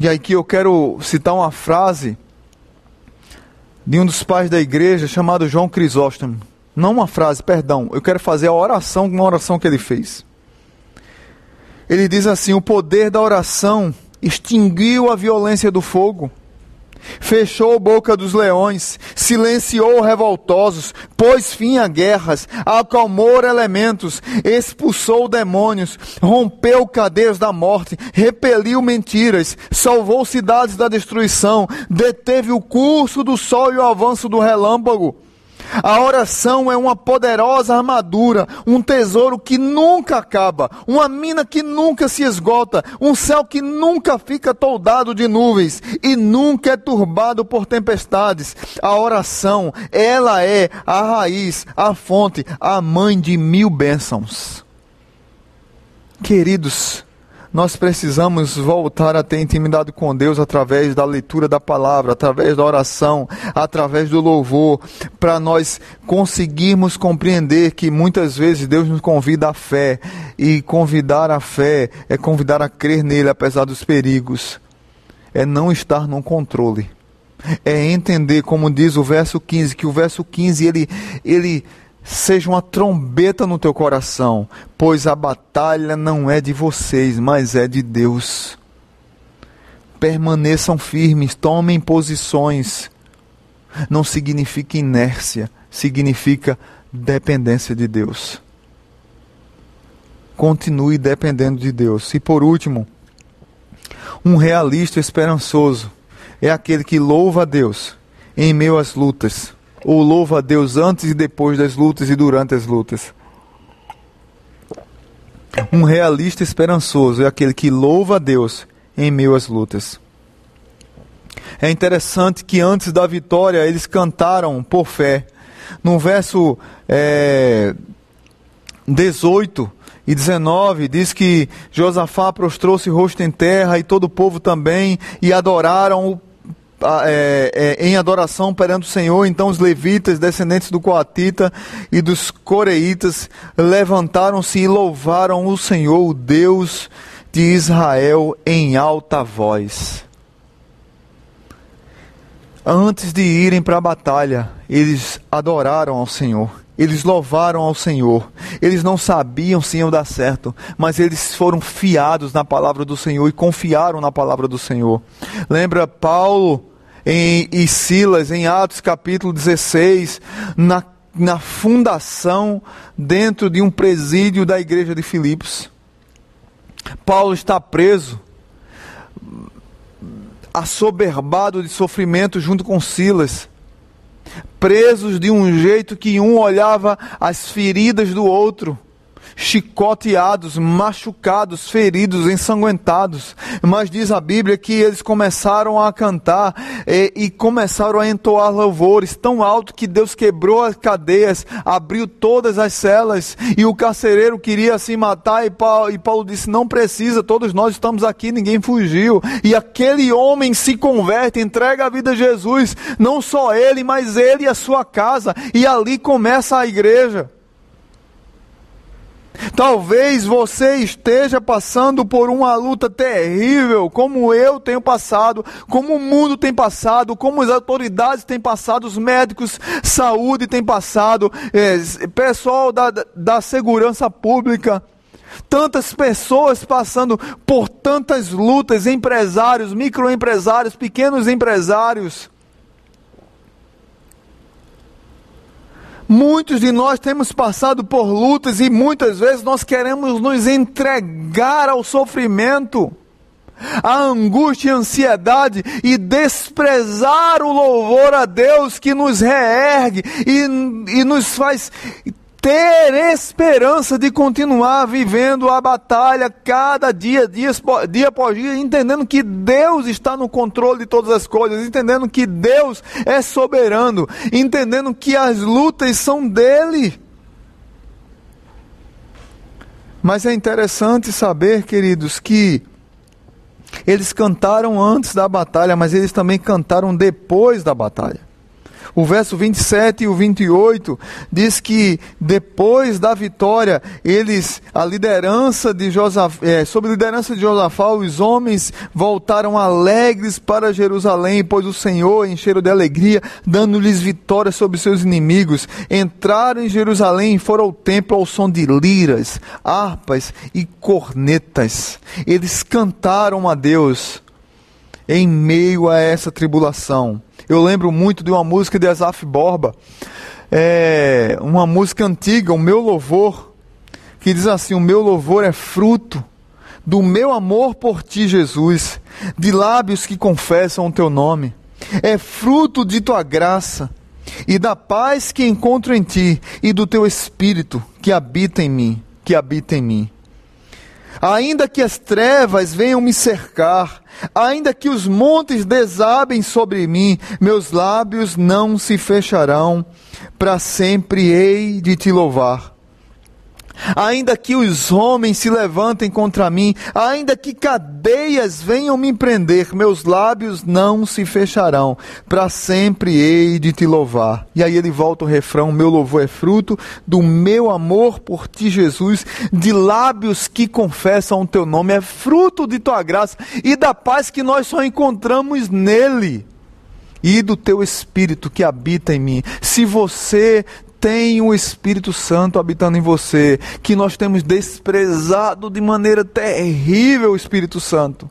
E aqui eu quero citar uma frase de um dos pais da igreja chamado João Crisóstomo. Não uma frase, perdão. Eu quero fazer a oração, uma oração que ele fez. Ele diz assim: O poder da oração extinguiu a violência do fogo Fechou boca dos leões, silenciou revoltosos, pôs fim a guerras, acalmou elementos, expulsou demônios, rompeu cadeias da morte, repeliu mentiras, salvou cidades da destruição, deteve o curso do sol e o avanço do relâmpago a oração é uma poderosa armadura, um tesouro que nunca acaba, uma mina que nunca se esgota, um céu que nunca fica toldado de nuvens e nunca é turbado por tempestades. A oração, ela é a raiz, a fonte, a mãe de mil bênçãos. Queridos, nós precisamos voltar a ter intimidade com Deus através da leitura da palavra, através da oração, através do louvor, para nós conseguirmos compreender que muitas vezes Deus nos convida à fé, e convidar à fé é convidar a crer nele apesar dos perigos, é não estar no controle. É entender, como diz o verso 15, que o verso 15 ele, ele seja uma trombeta no teu coração, pois a batalha não é de vocês, mas é de Deus. Permaneçam firmes, tomem posições. Não significa inércia, significa dependência de Deus. Continue dependendo de Deus. E por último, um realista esperançoso é aquele que louva a Deus em meio às lutas ou louva a Deus antes e depois das lutas e durante as lutas. Um realista esperançoso é aquele que louva a Deus em meio às lutas. É interessante que antes da vitória eles cantaram por fé. No verso é, 18 e 19 diz que Josafá prostrou-se rosto em terra e todo o povo também e adoraram o é, é, em adoração perante o Senhor, então os levitas, descendentes do Coatita e dos Coreitas, levantaram-se e louvaram o Senhor, o Deus de Israel, em alta voz. Antes de irem para a batalha, eles adoraram ao Senhor. Eles louvaram ao Senhor. Eles não sabiam se iam dar certo, mas eles foram fiados na palavra do Senhor e confiaram na palavra do Senhor. Lembra Paulo em, e Silas em Atos capítulo 16, na, na fundação dentro de um presídio da igreja de Filipos. Paulo está preso, assoberbado de sofrimento junto com Silas presos de um jeito que um olhava as feridas do outro chicoteados, machucados, feridos, ensanguentados. Mas diz a Bíblia que eles começaram a cantar e, e, começaram a entoar louvores tão alto que Deus quebrou as cadeias, abriu todas as celas e o carcereiro queria se matar e Paulo, e Paulo disse: Não precisa, todos nós estamos aqui, ninguém fugiu. E aquele homem se converte, entrega a vida a Jesus, não só ele, mas ele e a sua casa, e ali começa a igreja. Talvez você esteja passando por uma luta terrível, como eu tenho passado, como o mundo tem passado, como as autoridades têm passado, os médicos, saúde têm passado, é, pessoal da, da segurança pública. Tantas pessoas passando por tantas lutas, empresários, microempresários, pequenos empresários. Muitos de nós temos passado por lutas e muitas vezes nós queremos nos entregar ao sofrimento, à angústia e ansiedade e desprezar o louvor a Deus que nos reergue e, e nos faz ter esperança de continuar vivendo a batalha cada dia, dia, dia após dia, entendendo que Deus está no controle de todas as coisas, entendendo que Deus é soberano, entendendo que as lutas são dele. Mas é interessante saber, queridos, que eles cantaram antes da batalha, mas eles também cantaram depois da batalha. O verso 27 e o 28 diz que depois da vitória, eles, a liderança de Josafá, é, sob a liderança de Josafá, os homens voltaram alegres para Jerusalém, pois o Senhor encheram de alegria, dando-lhes vitória sobre seus inimigos. Entraram em Jerusalém e foram ao templo ao som de liras, harpas e cornetas. Eles cantaram a Deus em meio a essa tribulação. Eu lembro muito de uma música de Asaf Borba, é, uma música antiga, o meu louvor, que diz assim: O meu louvor é fruto do meu amor por ti, Jesus, de lábios que confessam o teu nome, é fruto de tua graça e da paz que encontro em ti e do teu espírito que habita em mim, que habita em mim. Ainda que as trevas venham me cercar, ainda que os montes desabem sobre mim, meus lábios não se fecharão, para sempre hei de te louvar. Ainda que os homens se levantem contra mim, ainda que cadeias venham me prender, meus lábios não se fecharão, para sempre hei de te louvar. E aí ele volta o refrão: Meu louvor é fruto do meu amor por ti, Jesus, de lábios que confessam o teu nome, é fruto de tua graça e da paz que nós só encontramos nele e do teu espírito que habita em mim. Se você tem o Espírito Santo habitando em você, que nós temos desprezado de maneira terrível o Espírito Santo.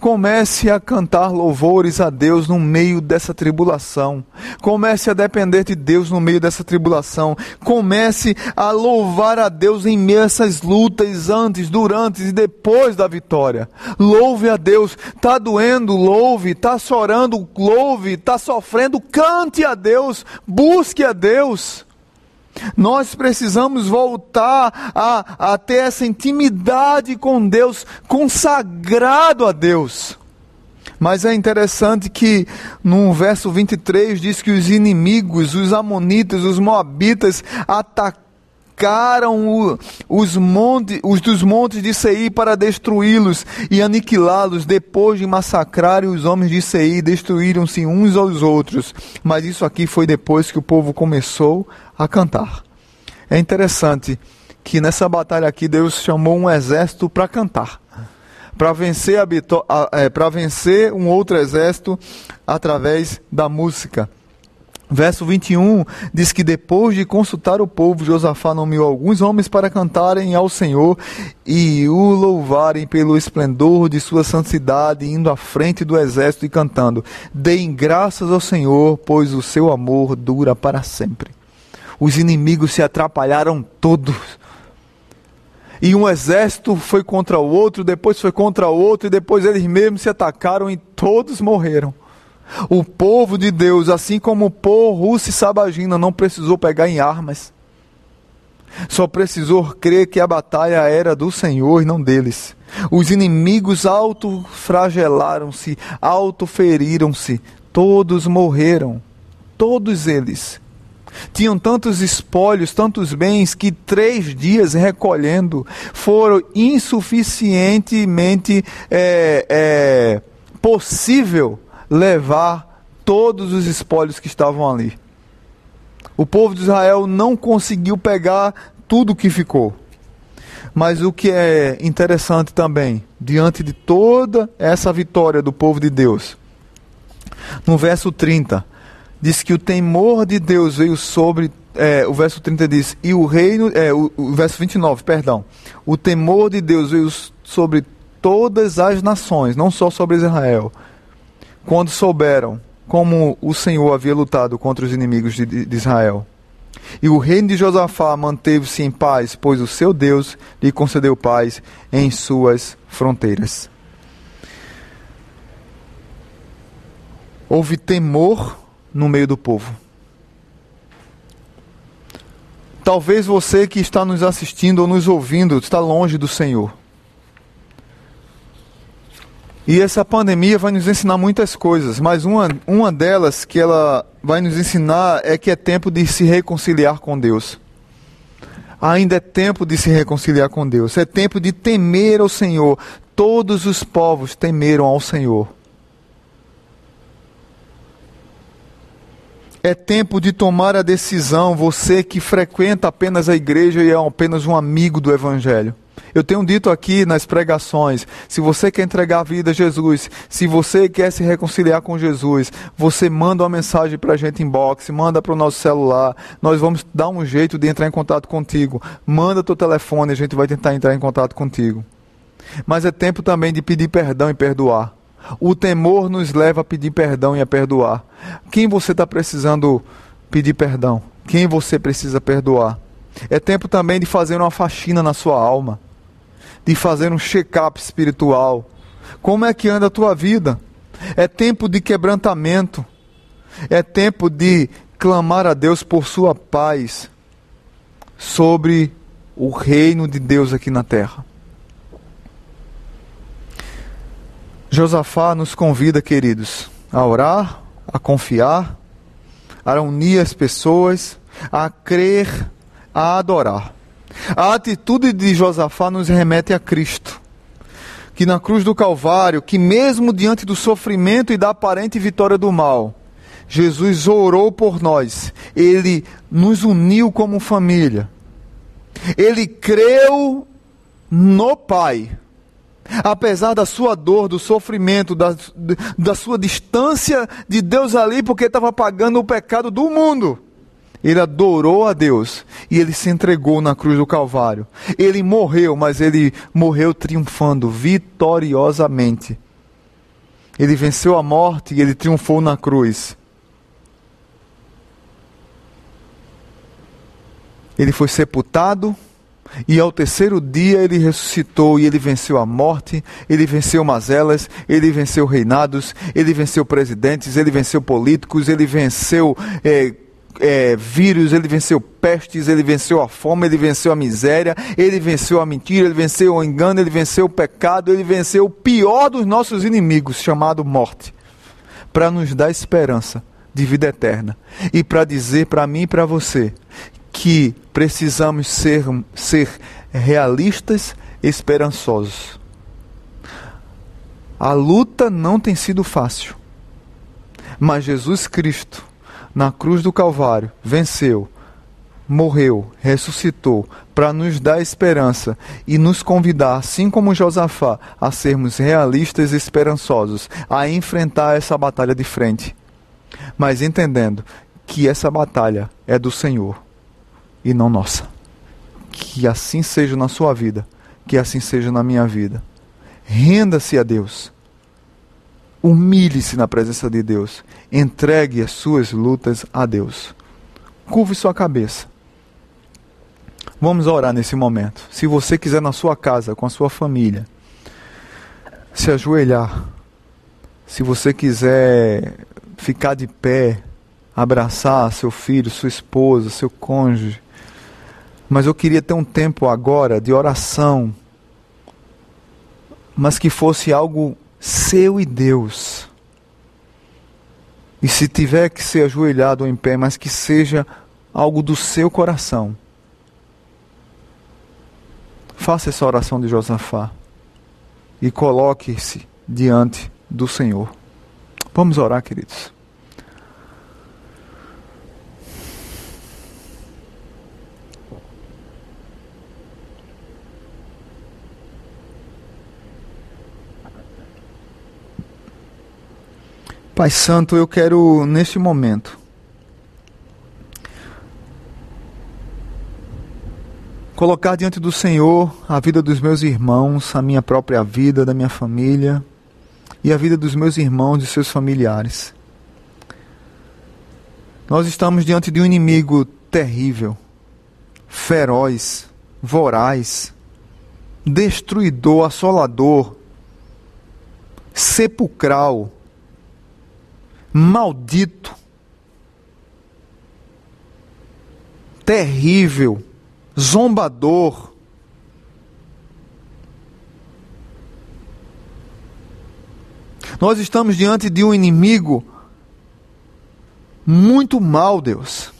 Comece a cantar louvores a Deus no meio dessa tribulação. Comece a depender de Deus no meio dessa tribulação. Comece a louvar a Deus em meio a essas lutas, antes, durante e depois da vitória. Louve a Deus. Está doendo, louve. Está chorando, louve. Está sofrendo, cante a Deus. Busque a Deus. Nós precisamos voltar a, a ter essa intimidade com Deus, consagrado a Deus. Mas é interessante que no verso 23 diz que os inimigos, os amonitas, os moabitas atacaram os, monte, os dos montes de Seir para destruí-los e aniquilá-los. Depois de massacrarem os homens de Seir, destruíram-se uns aos outros. Mas isso aqui foi depois que o povo começou a cantar. É interessante que nessa batalha aqui Deus chamou um exército para cantar, para vencer, é, para vencer um outro exército através da música. Verso 21 diz que depois de consultar o povo, Josafá nomeou alguns homens para cantarem ao Senhor e o louvarem pelo esplendor de sua santidade, indo à frente do exército e cantando: Deem graças ao Senhor, pois o seu amor dura para sempre os inimigos se atrapalharam todos. E um exército foi contra o outro, depois foi contra o outro, e depois eles mesmos se atacaram e todos morreram. O povo de Deus, assim como o povo russo e sabagina, não precisou pegar em armas. Só precisou crer que a batalha era do Senhor e não deles. Os inimigos autofragelaram-se, autoferiram-se, todos morreram, todos eles. Tinham tantos espólios, tantos bens, que três dias recolhendo foram insuficientemente é, é, possível levar todos os espólios que estavam ali. O povo de Israel não conseguiu pegar tudo que ficou. Mas o que é interessante também, diante de toda essa vitória do povo de Deus, no verso 30, diz que o temor de Deus veio sobre. É, o verso 30 diz, e o reino. É, o, o verso 29, perdão. O temor de Deus veio sobre todas as nações, não só sobre Israel, quando souberam como o Senhor havia lutado contra os inimigos de, de Israel. E o reino de Josafá manteve-se em paz, pois o seu Deus lhe concedeu paz em suas fronteiras. Houve temor no meio do povo. Talvez você que está nos assistindo ou nos ouvindo está longe do Senhor. E essa pandemia vai nos ensinar muitas coisas, mas uma, uma delas que ela vai nos ensinar é que é tempo de se reconciliar com Deus. Ainda é tempo de se reconciliar com Deus, é tempo de temer ao Senhor. Todos os povos temeram ao Senhor. É tempo de tomar a decisão, você que frequenta apenas a igreja e é apenas um amigo do Evangelho. Eu tenho dito aqui nas pregações: se você quer entregar a vida a Jesus, se você quer se reconciliar com Jesus, você manda uma mensagem para a gente inbox, manda para o nosso celular. Nós vamos dar um jeito de entrar em contato contigo. Manda teu telefone, a gente vai tentar entrar em contato contigo. Mas é tempo também de pedir perdão e perdoar. O temor nos leva a pedir perdão e a perdoar. Quem você está precisando pedir perdão? Quem você precisa perdoar? É tempo também de fazer uma faxina na sua alma, de fazer um check-up espiritual. Como é que anda a tua vida? É tempo de quebrantamento. É tempo de clamar a Deus por sua paz sobre o reino de Deus aqui na terra. Josafá nos convida, queridos, a orar, a confiar, a unir as pessoas, a crer, a adorar. A atitude de Josafá nos remete a Cristo, que na cruz do Calvário, que mesmo diante do sofrimento e da aparente vitória do mal, Jesus orou por nós, ele nos uniu como família, ele creu no Pai apesar da sua dor, do sofrimento, da, da sua distância de Deus ali, porque estava pagando o pecado do mundo. Ele adorou a Deus e ele se entregou na cruz do Calvário. Ele morreu, mas ele morreu triunfando vitoriosamente. Ele venceu a morte e ele triunfou na cruz. Ele foi sepultado e ao terceiro dia ele ressuscitou e ele venceu a morte, ele venceu mazelas, ele venceu reinados, ele venceu presidentes, ele venceu políticos, ele venceu é, é, vírus, ele venceu pestes, ele venceu a fome, ele venceu a miséria, ele venceu a mentira, ele venceu o engano, ele venceu o pecado, ele venceu o pior dos nossos inimigos, chamado morte, para nos dar esperança de vida eterna e para dizer para mim e para você que precisamos ser, ser realistas, esperançosos. A luta não tem sido fácil, mas Jesus Cristo na cruz do Calvário, venceu, morreu, ressuscitou, para nos dar esperança e nos convidar, assim como Josafá, a sermos realistas e esperançosos, a enfrentar essa batalha de frente. Mas entendendo que essa batalha é do Senhor e não nossa. Que assim seja na sua vida, que assim seja na minha vida. Renda-se a Deus Humilhe-se na presença de Deus. Entregue as suas lutas a Deus. Curve sua cabeça. Vamos orar nesse momento. Se você quiser na sua casa, com a sua família, se ajoelhar. Se você quiser ficar de pé, abraçar seu filho, sua esposa, seu cônjuge. Mas eu queria ter um tempo agora de oração, mas que fosse algo seu e Deus. E se tiver que ser ajoelhado ou em pé, mas que seja algo do seu coração. Faça essa oração de Josafá e coloque-se diante do Senhor. Vamos orar, queridos. Pai Santo, eu quero neste momento colocar diante do Senhor a vida dos meus irmãos, a minha própria vida, da minha família e a vida dos meus irmãos e seus familiares. Nós estamos diante de um inimigo terrível, feroz, voraz, destruidor, assolador, sepulcral maldito, terrível, zombador. Nós estamos diante de um inimigo muito mal, Deus.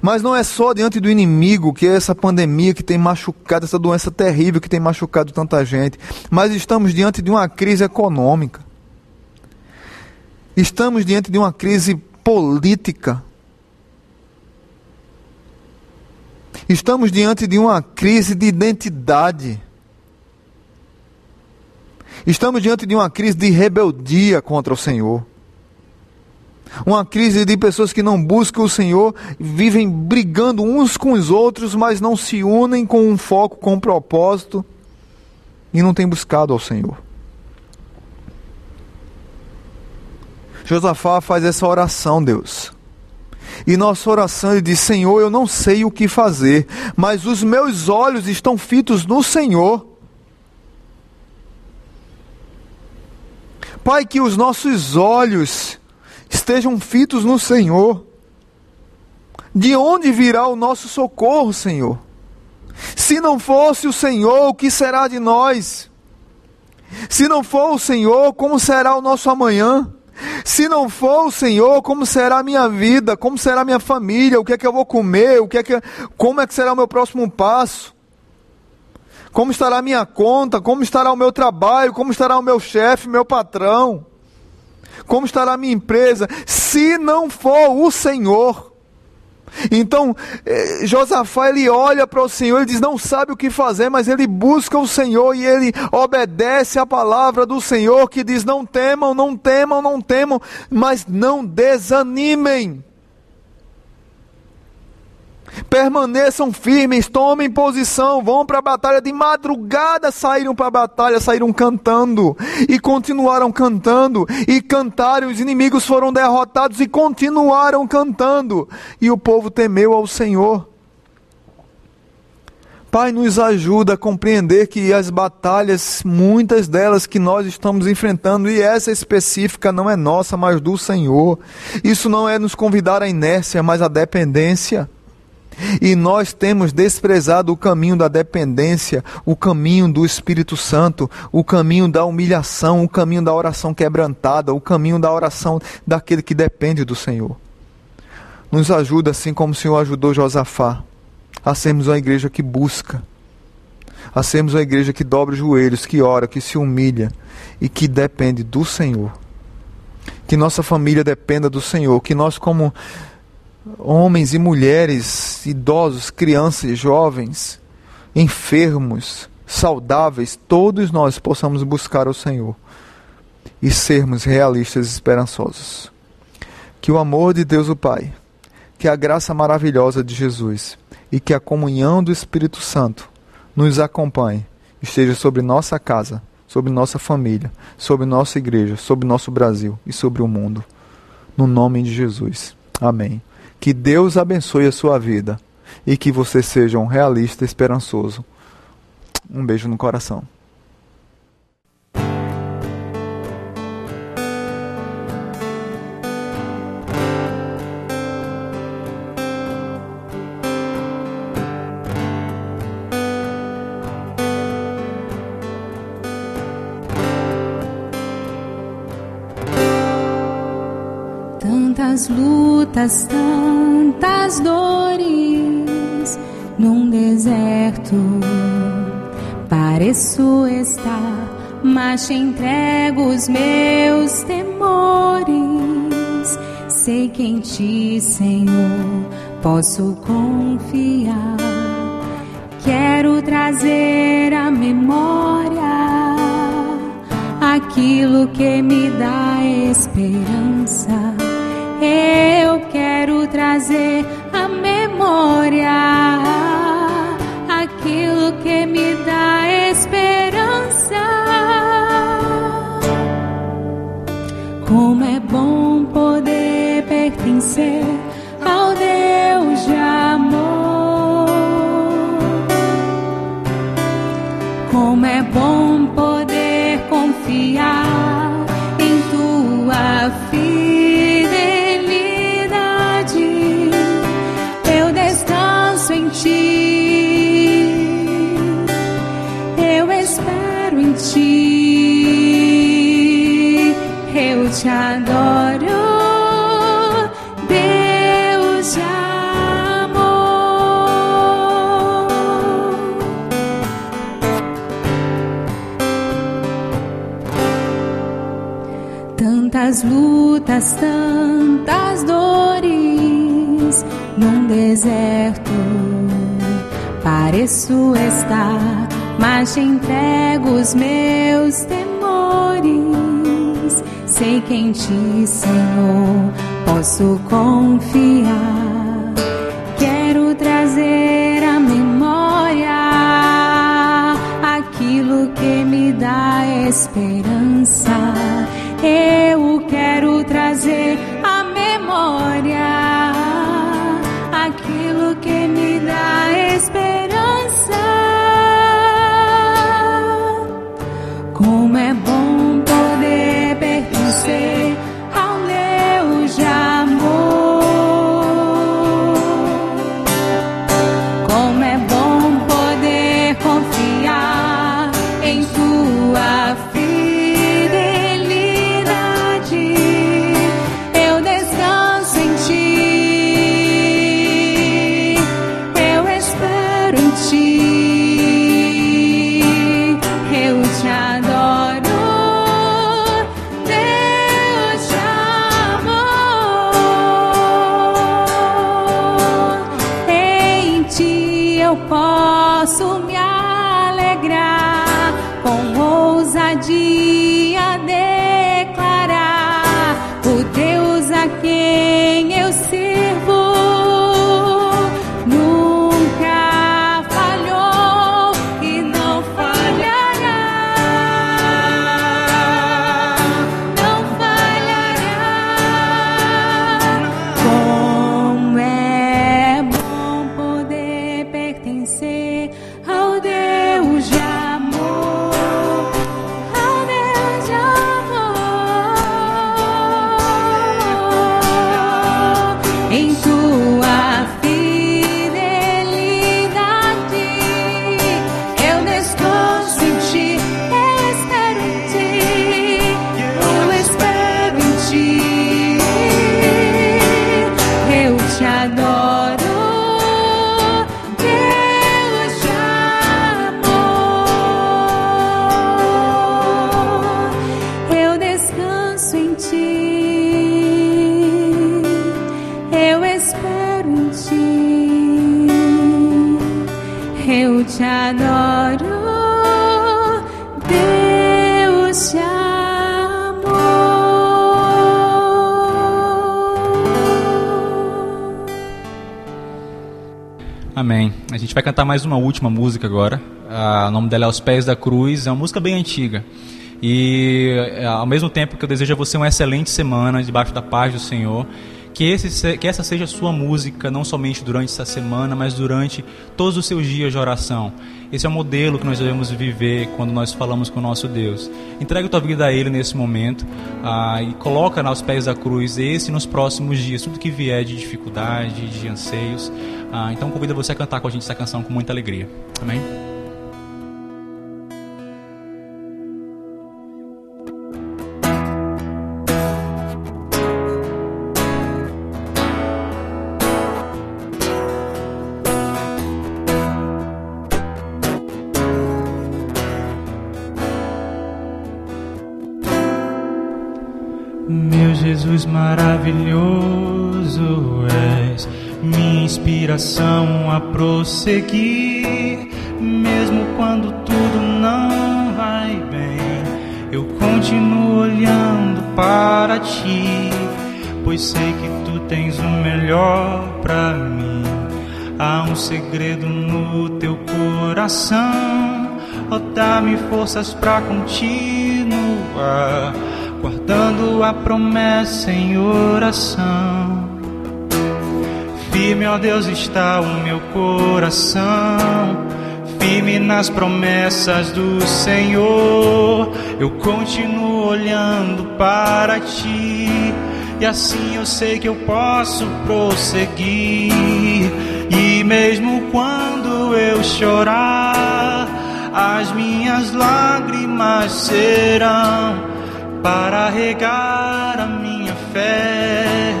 Mas não é só diante do inimigo que é essa pandemia que tem machucado, essa doença terrível que tem machucado tanta gente, mas estamos diante de uma crise econômica. Estamos diante de uma crise política. Estamos diante de uma crise de identidade. Estamos diante de uma crise de rebeldia contra o Senhor. Uma crise de pessoas que não buscam o Senhor, vivem brigando uns com os outros, mas não se unem com um foco, com um propósito e não têm buscado ao Senhor. Josafá faz essa oração, Deus. E nossa oração ele diz: Senhor, eu não sei o que fazer, mas os meus olhos estão fitos no Senhor. Pai, que os nossos olhos estejam fitos no Senhor. De onde virá o nosso socorro, Senhor? Se não fosse o Senhor, o que será de nós? Se não for o Senhor, como será o nosso amanhã? Se não for o Senhor, como será a minha vida? Como será a minha família? O que é que eu vou comer? O que é que, como é que será o meu próximo passo? Como estará a minha conta? Como estará o meu trabalho? Como estará o meu chefe, meu patrão? Como estará a minha empresa? Se não for o Senhor, então, eh, Josafá ele olha para o Senhor, ele diz: não sabe o que fazer, mas ele busca o Senhor e ele obedece a palavra do Senhor que diz: não temam, não temam, não temam, mas não desanimem. Permaneçam firmes, tomem posição, vão para a batalha de madrugada, saíram para a batalha, saíram cantando e continuaram cantando e cantaram, os inimigos foram derrotados e continuaram cantando, e o povo temeu ao Senhor. Pai, nos ajuda a compreender que as batalhas, muitas delas que nós estamos enfrentando, e essa específica não é nossa, mas do Senhor. Isso não é nos convidar à inércia, mas à dependência. E nós temos desprezado o caminho da dependência, o caminho do Espírito Santo, o caminho da humilhação, o caminho da oração quebrantada, o caminho da oração daquele que depende do Senhor. Nos ajuda assim como o Senhor ajudou Josafá a sermos uma igreja que busca, a sermos uma igreja que dobra os joelhos, que ora, que se humilha e que depende do Senhor. Que nossa família dependa do Senhor, que nós, como homens e mulheres, idosos, crianças, jovens, enfermos, saudáveis, todos nós possamos buscar o Senhor e sermos realistas e esperançosos. Que o amor de Deus o Pai, que a graça maravilhosa de Jesus e que a comunhão do Espírito Santo nos acompanhe, esteja sobre nossa casa, sobre nossa família, sobre nossa igreja, sobre nosso Brasil e sobre o mundo. No nome de Jesus. Amém. Que Deus abençoe a sua vida e que você seja um realista esperançoso. Um beijo no coração. Lutas, tantas dores num deserto. Pareço estar, mas te entrego os meus temores. Sei que em ti, Senhor, posso confiar. Quero trazer à memória aquilo que me dá esperança eu trazer à memória aquilo que me dá esperança. Como é bom poder pertencer ao Deus de amor. Como é bom poder confiar em tua fidelidade. Tantas lutas, tantas dores num deserto. Pareço estar, mas te entrego os meus temores. Sei que em ti, Senhor, posso confiar. Quero trazer à memória aquilo que me dá esperança. Eu Haji. Mais uma última música agora. Ah, o nome dela é Aos Pés da Cruz. É uma música bem antiga. E eh, ao mesmo tempo que eu desejo a você uma excelente semana debaixo da paz do Senhor. Que, esse, que essa seja sua música, não somente durante essa semana, mas durante todos os seus dias de oração. Esse é o modelo que nós devemos viver quando nós falamos com o nosso Deus. Entrega tua vida a Ele nesse momento ah, e coloca aos pés da cruz esse nos próximos dias, tudo que vier de dificuldade, de anseios. Ah, então convido você a cantar com a gente essa canção com muita alegria. Amém? Maravilhoso és, minha inspiração a prosseguir, mesmo quando tudo não vai bem, eu continuo olhando para ti, pois sei que tu tens o melhor para mim. Há um segredo no teu coração, ó, dá-me forças para continuar guardando a promessa em oração. Firme, ó Deus, está o meu coração, firme nas promessas do Senhor. Eu continuo olhando para ti, e assim eu sei que eu posso prosseguir. E mesmo quando eu chorar, as minhas lágrimas serão para regar a minha fé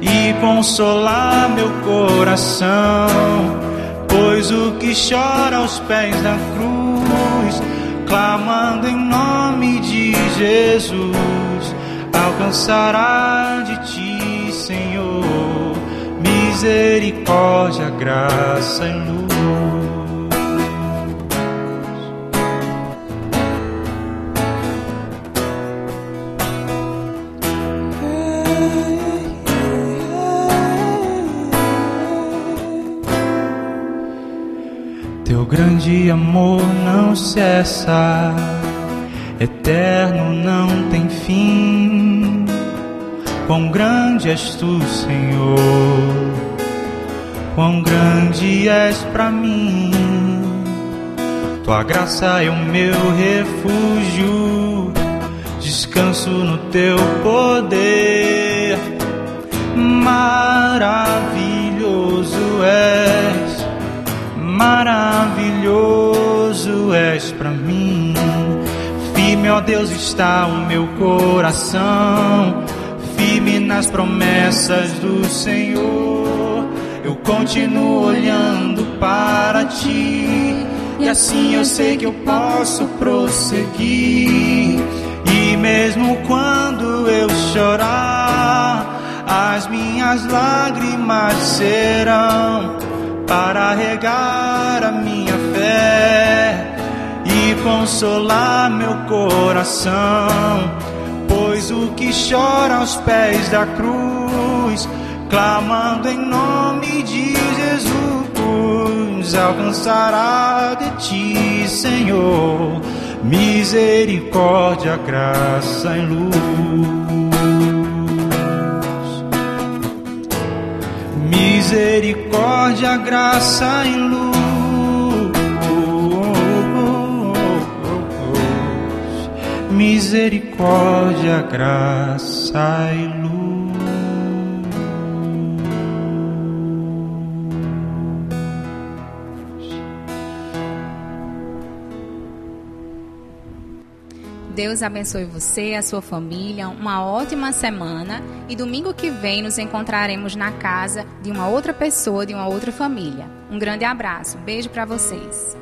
e consolar meu coração. Pois o que chora aos pés da cruz, clamando em nome de Jesus, alcançará de ti, Senhor, misericórdia, graça e luz. Grande amor não cessa, eterno não tem fim. Quão grande és tu, Senhor, quão grande és para mim. Tua graça é o meu refúgio, descanso no teu poder. Maravilhoso és maravilhoso és para mim. Firme, ó Deus, está o meu coração, firme nas promessas do Senhor. Eu continuo olhando para ti, e assim eu sei que eu posso prosseguir. E mesmo quando eu chorar, as minhas lágrimas serão para regar a minha fé e consolar meu coração. Pois o que chora aos pés da cruz, clamando em nome de Jesus, alcançará de ti, Senhor, misericórdia, graça e luz. Misericórdia, graça e luz. Misericórdia, graça e luz. Deus abençoe você, a sua família, uma ótima semana e domingo que vem nos encontraremos na casa de uma outra pessoa, de uma outra família. Um grande abraço, beijo para vocês.